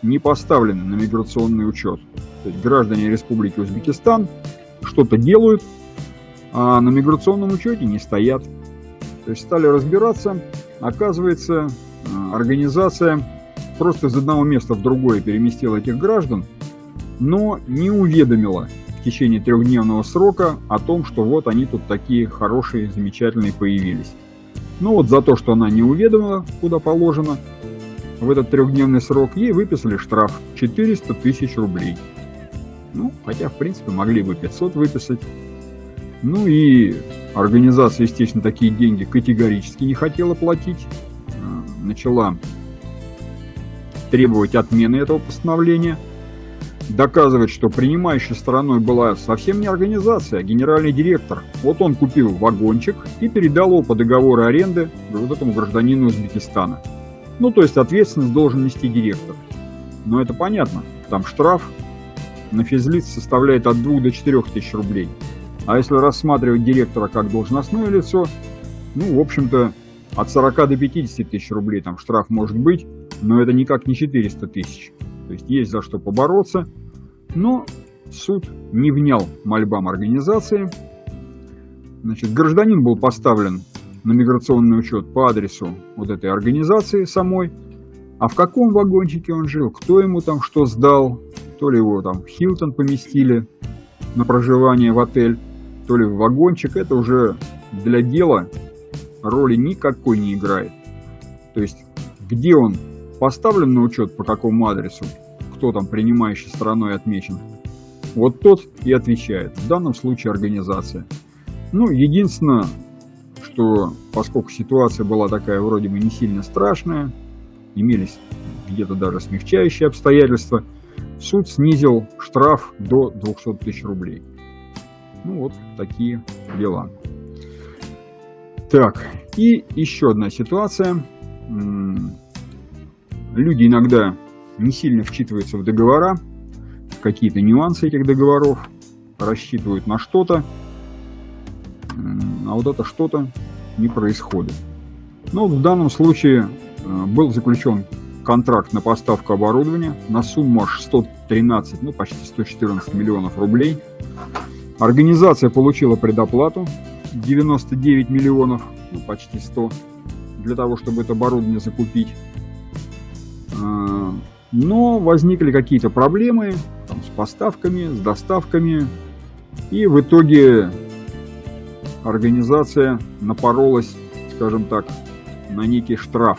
не поставлены на миграционный учет. То есть граждане Республики Узбекистан что-то делают, а на миграционном учете не стоят. То есть стали разбираться, оказывается, э, организация просто из одного места в другое переместила этих граждан, но не уведомила в течение трехдневного срока о том, что вот они тут такие хорошие, замечательные появились. Но вот за то, что она не уведомила, куда положено, в этот трехдневный срок ей выписали штраф 400 тысяч рублей. Ну, хотя, в принципе, могли бы 500 выписать. Ну и организация, естественно, такие деньги категорически не хотела платить. А, начала требовать отмены этого постановления. доказывать, что принимающей стороной была совсем не организация, а генеральный директор. Вот он купил вагончик и передал его по договору аренды вот этому гражданину Узбекистана. Ну, то есть ответственность должен нести директор. Но это понятно. Там штраф на физлиц составляет от 2 до 4 тысяч рублей. А если рассматривать директора как должностное лицо, ну, в общем-то, от 40 до 50 тысяч рублей там штраф может быть, но это никак не 400 тысяч. То есть есть за что побороться, но суд не внял мольбам организации. Значит, гражданин был поставлен на миграционный учет по адресу вот этой организации самой. А в каком вагончике он жил, кто ему там что сдал, то ли его там в Хилтон поместили на проживание в отель, то ли в вагончик, это уже для дела роли никакой не играет. То есть, где он поставлен на учет, по какому адресу, кто там принимающей стороной отмечен, вот тот и отвечает. В данном случае организация. Ну, единственное, что поскольку ситуация была такая вроде бы не сильно страшная, имелись где-то даже смягчающие обстоятельства, суд снизил штраф до 200 тысяч рублей. Ну вот такие дела. Так, и еще одна ситуация. Люди иногда не сильно вчитываются в договора, какие-то нюансы этих договоров, рассчитывают на что-то, а вот это что-то не происходит. Но в данном случае э, был заключен контракт на поставку оборудования на сумму аж 113, ну почти 114 миллионов рублей. Организация получила предоплату 99 миллионов, ну почти 100, для того, чтобы это оборудование закупить. А, но возникли какие-то проблемы там, с поставками, с доставками. И в итоге организация напоролась, скажем так, на некий штраф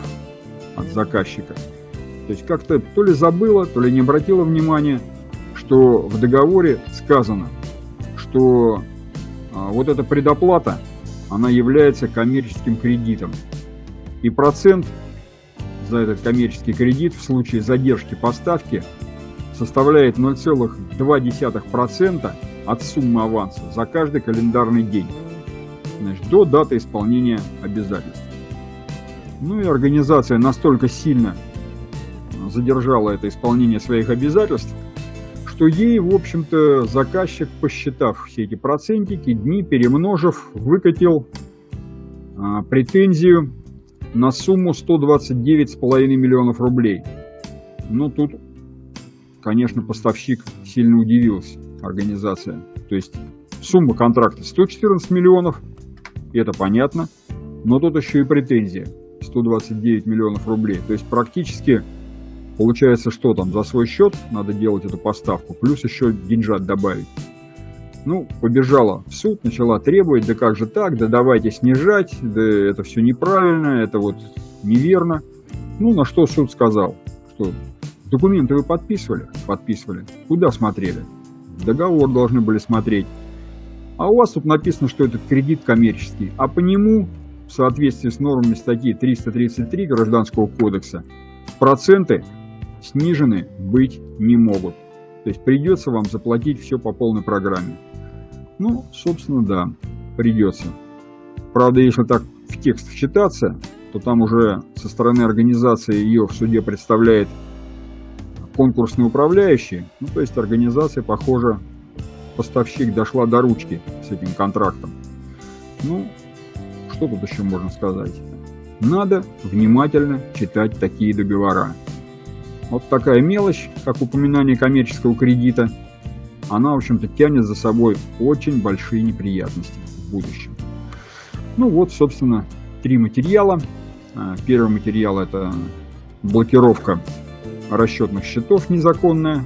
от заказчика. То есть как-то то ли забыла, то ли не обратила внимания, что в договоре сказано, что а, вот эта предоплата, она является коммерческим кредитом. И процент за этот коммерческий кредит в случае задержки поставки составляет 0,2% от суммы аванса за каждый календарный день значит, до даты исполнения обязательств. Ну и организация настолько сильно задержала это исполнение своих обязательств, что ей, в общем-то, заказчик, посчитав все эти процентики, дни перемножив, выкатил а, претензию на сумму 129,5 миллионов рублей. Но тут, конечно, поставщик сильно удивился, организация. То есть сумма контракта 114 миллионов, это понятно, но тут еще и претензия 129 миллионов рублей. То есть практически получается, что там за свой счет надо делать эту поставку, плюс еще деньжат добавить. Ну, побежала в суд, начала требовать, да как же так, да давайте снижать, да это все неправильно, это вот неверно. Ну, на что суд сказал, что документы вы подписывали? Подписывали. Куда смотрели? Договор должны были смотреть. А у вас тут написано, что этот кредит коммерческий, а по нему, в соответствии с нормами статьи 333 Гражданского кодекса, проценты снижены быть не могут. То есть придется вам заплатить все по полной программе. Ну, собственно, да, придется. Правда, если так в текст вчитаться, то там уже со стороны организации ее в суде представляет конкурсный управляющий. Ну, то есть организация, похоже, поставщик дошла до ручки с этим контрактом. Ну, что тут еще можно сказать? Надо внимательно читать такие договора. Вот такая мелочь, как упоминание коммерческого кредита, она, в общем-то, тянет за собой очень большие неприятности в будущем. Ну вот, собственно, три материала. А, первый материал – это блокировка расчетных счетов незаконная,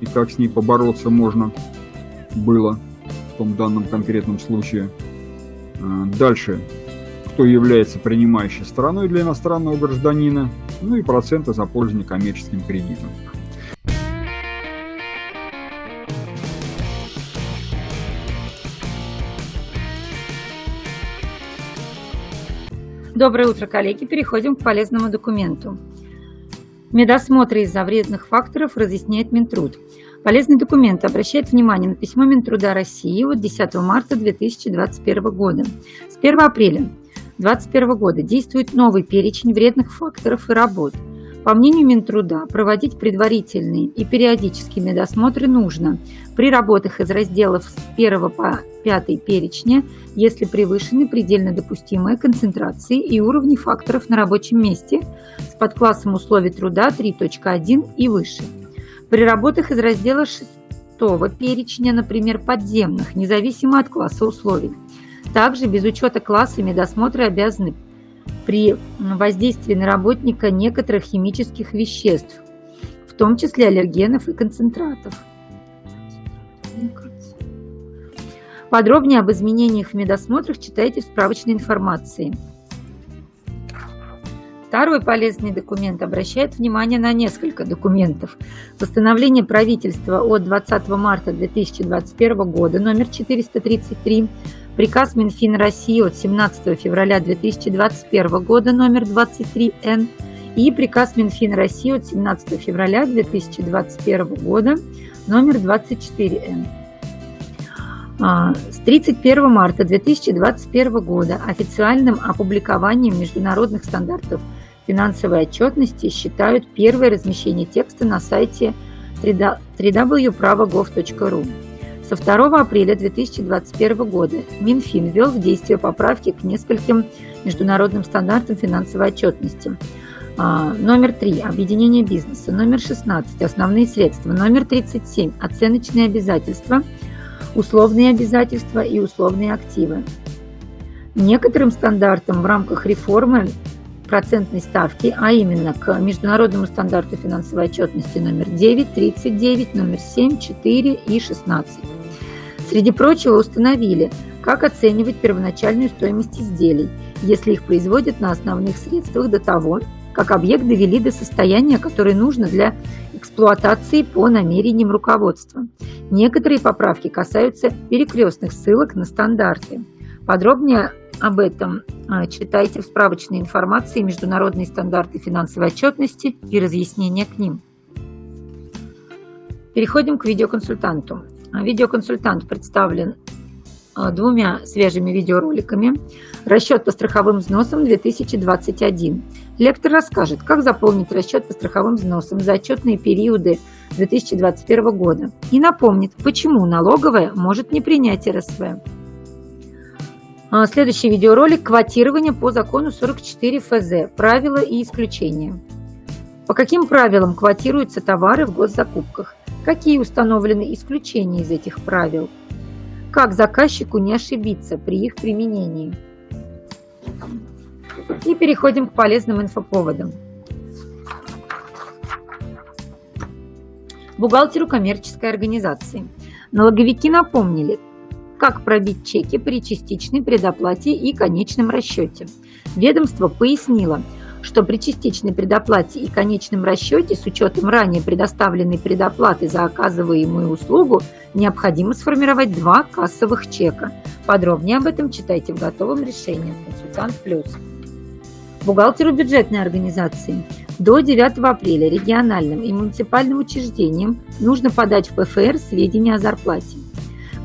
и как с ней побороться можно – было в том данном конкретном случае. А, дальше, кто является принимающей стороной для иностранного гражданина, ну и проценты за пользование коммерческим кредитом. Доброе утро, коллеги. Переходим к полезному документу. Медосмотры из-за вредных факторов разъясняет Минтруд. Полезный документ обращает внимание на письмо Минтруда России от 10 марта 2021 года. С 1 апреля 2021 года действует новый перечень вредных факторов и работ. По мнению Минтруда, проводить предварительные и периодические медосмотры нужно при работах из разделов с 1 по 5 перечня, если превышены предельно допустимые концентрации и уровни факторов на рабочем месте с подклассом условий труда 3.1 и выше – при работах из раздела 6 перечня, например, подземных, независимо от класса условий. Также без учета класса медосмотры обязаны при воздействии на работника некоторых химических веществ, в том числе аллергенов и концентратов. Подробнее об изменениях в медосмотрах читайте в справочной информации. Второй полезный документ обращает внимание на несколько документов. Постановление правительства от 20 марта 2021 года номер 433, приказ Минфина России от 17 февраля 2021 года номер 23Н и приказ Минфина России от 17 февраля 2021 года номер 24Н. А, с 31 марта 2021 года официальным опубликованием международных стандартов финансовой отчетности считают первое размещение текста на сайте www.pravogov.ru. Со 2 апреля 2021 года Минфин ввел в действие поправки к нескольким международным стандартам финансовой отчетности. А, номер 3 – объединение бизнеса. Номер 16 – основные средства. Номер 37 – оценочные обязательства, условные обязательства и условные активы. Некоторым стандартам в рамках реформы процентной ставки, а именно к международному стандарту финансовой отчетности номер 9, 39, номер 7, 4 и 16. Среди прочего установили, как оценивать первоначальную стоимость изделий, если их производят на основных средствах до того, как объект довели до состояния, которое нужно для эксплуатации по намерениям руководства. Некоторые поправки касаются перекрестных ссылок на стандарты. Подробнее об этом а, читайте в справочной информации «Международные стандарты финансовой отчетности» и разъяснения к ним. Переходим к видеоконсультанту. А, видеоконсультант представлен а, двумя свежими видеороликами. Расчет по страховым взносам 2021. Лектор расскажет, как заполнить расчет по страховым взносам за отчетные периоды 2021 года и напомнит, почему налоговая может не принять РСВ. А, следующий видеоролик «Квотирование по закону 44 ФЗ. Правила и исключения». По каким правилам квотируются товары в госзакупках? Какие установлены исключения из этих правил? Как заказчику не ошибиться при их применении? И переходим к полезным инфоповодам. Бухгалтеру коммерческой организации. Налоговики напомнили, как пробить чеки при частичной предоплате и конечном расчете. Ведомство пояснило, что при частичной предоплате и конечном расчете с учетом ранее предоставленной предоплаты за оказываемую услугу необходимо сформировать два кассовых чека. Подробнее об этом читайте в готовом решении «Консультант Плюс». Бухгалтеру бюджетной организации до 9 апреля региональным и муниципальным учреждениям нужно подать в ПФР сведения о зарплате.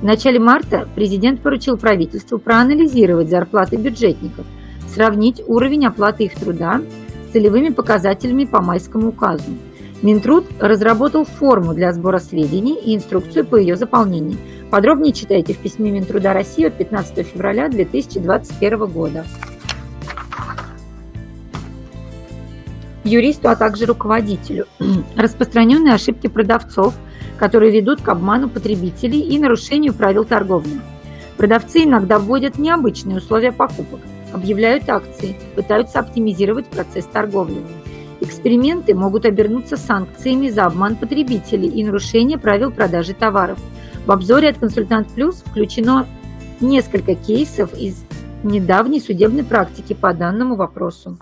В начале марта президент поручил правительству проанализировать зарплаты бюджетников, сравнить уровень оплаты их труда с целевыми показателями по майскому указу. Минтруд разработал форму для сбора сведений и инструкцию по ее заполнению. Подробнее читайте в письме Минтруда России от 15 февраля 2021 года. Юристу, а также руководителю. [clears throat] Распространенные ошибки продавцов – которые ведут к обману потребителей и нарушению правил торговли. Продавцы иногда вводят необычные условия покупок, объявляют акции, пытаются оптимизировать процесс торговли. Эксперименты могут обернуться санкциями за обман потребителей и нарушение правил продажи товаров. В обзоре от «Консультант Плюс» включено несколько кейсов из недавней судебной практики по данному вопросу.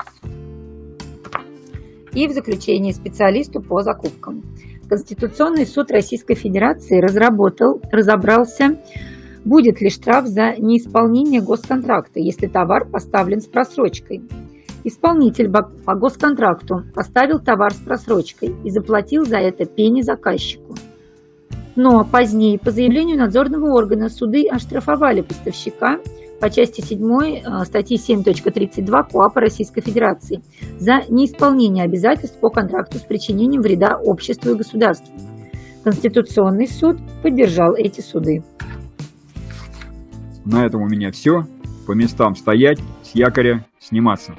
И в заключение специалисту по закупкам. Конституционный суд Российской Федерации разработал, разобрался, будет ли штраф за неисполнение госконтракта, если товар поставлен с просрочкой. Исполнитель по госконтракту поставил товар с просрочкой и заплатил за это пени заказчику. Но позднее, по заявлению надзорного органа, суды оштрафовали поставщика по части 7 э, статьи 7.32 КОАПа Российской Федерации за неисполнение обязательств по контракту с причинением вреда обществу и государству. Конституционный суд поддержал эти суды. На этом у меня все. По местам стоять, с якоря сниматься.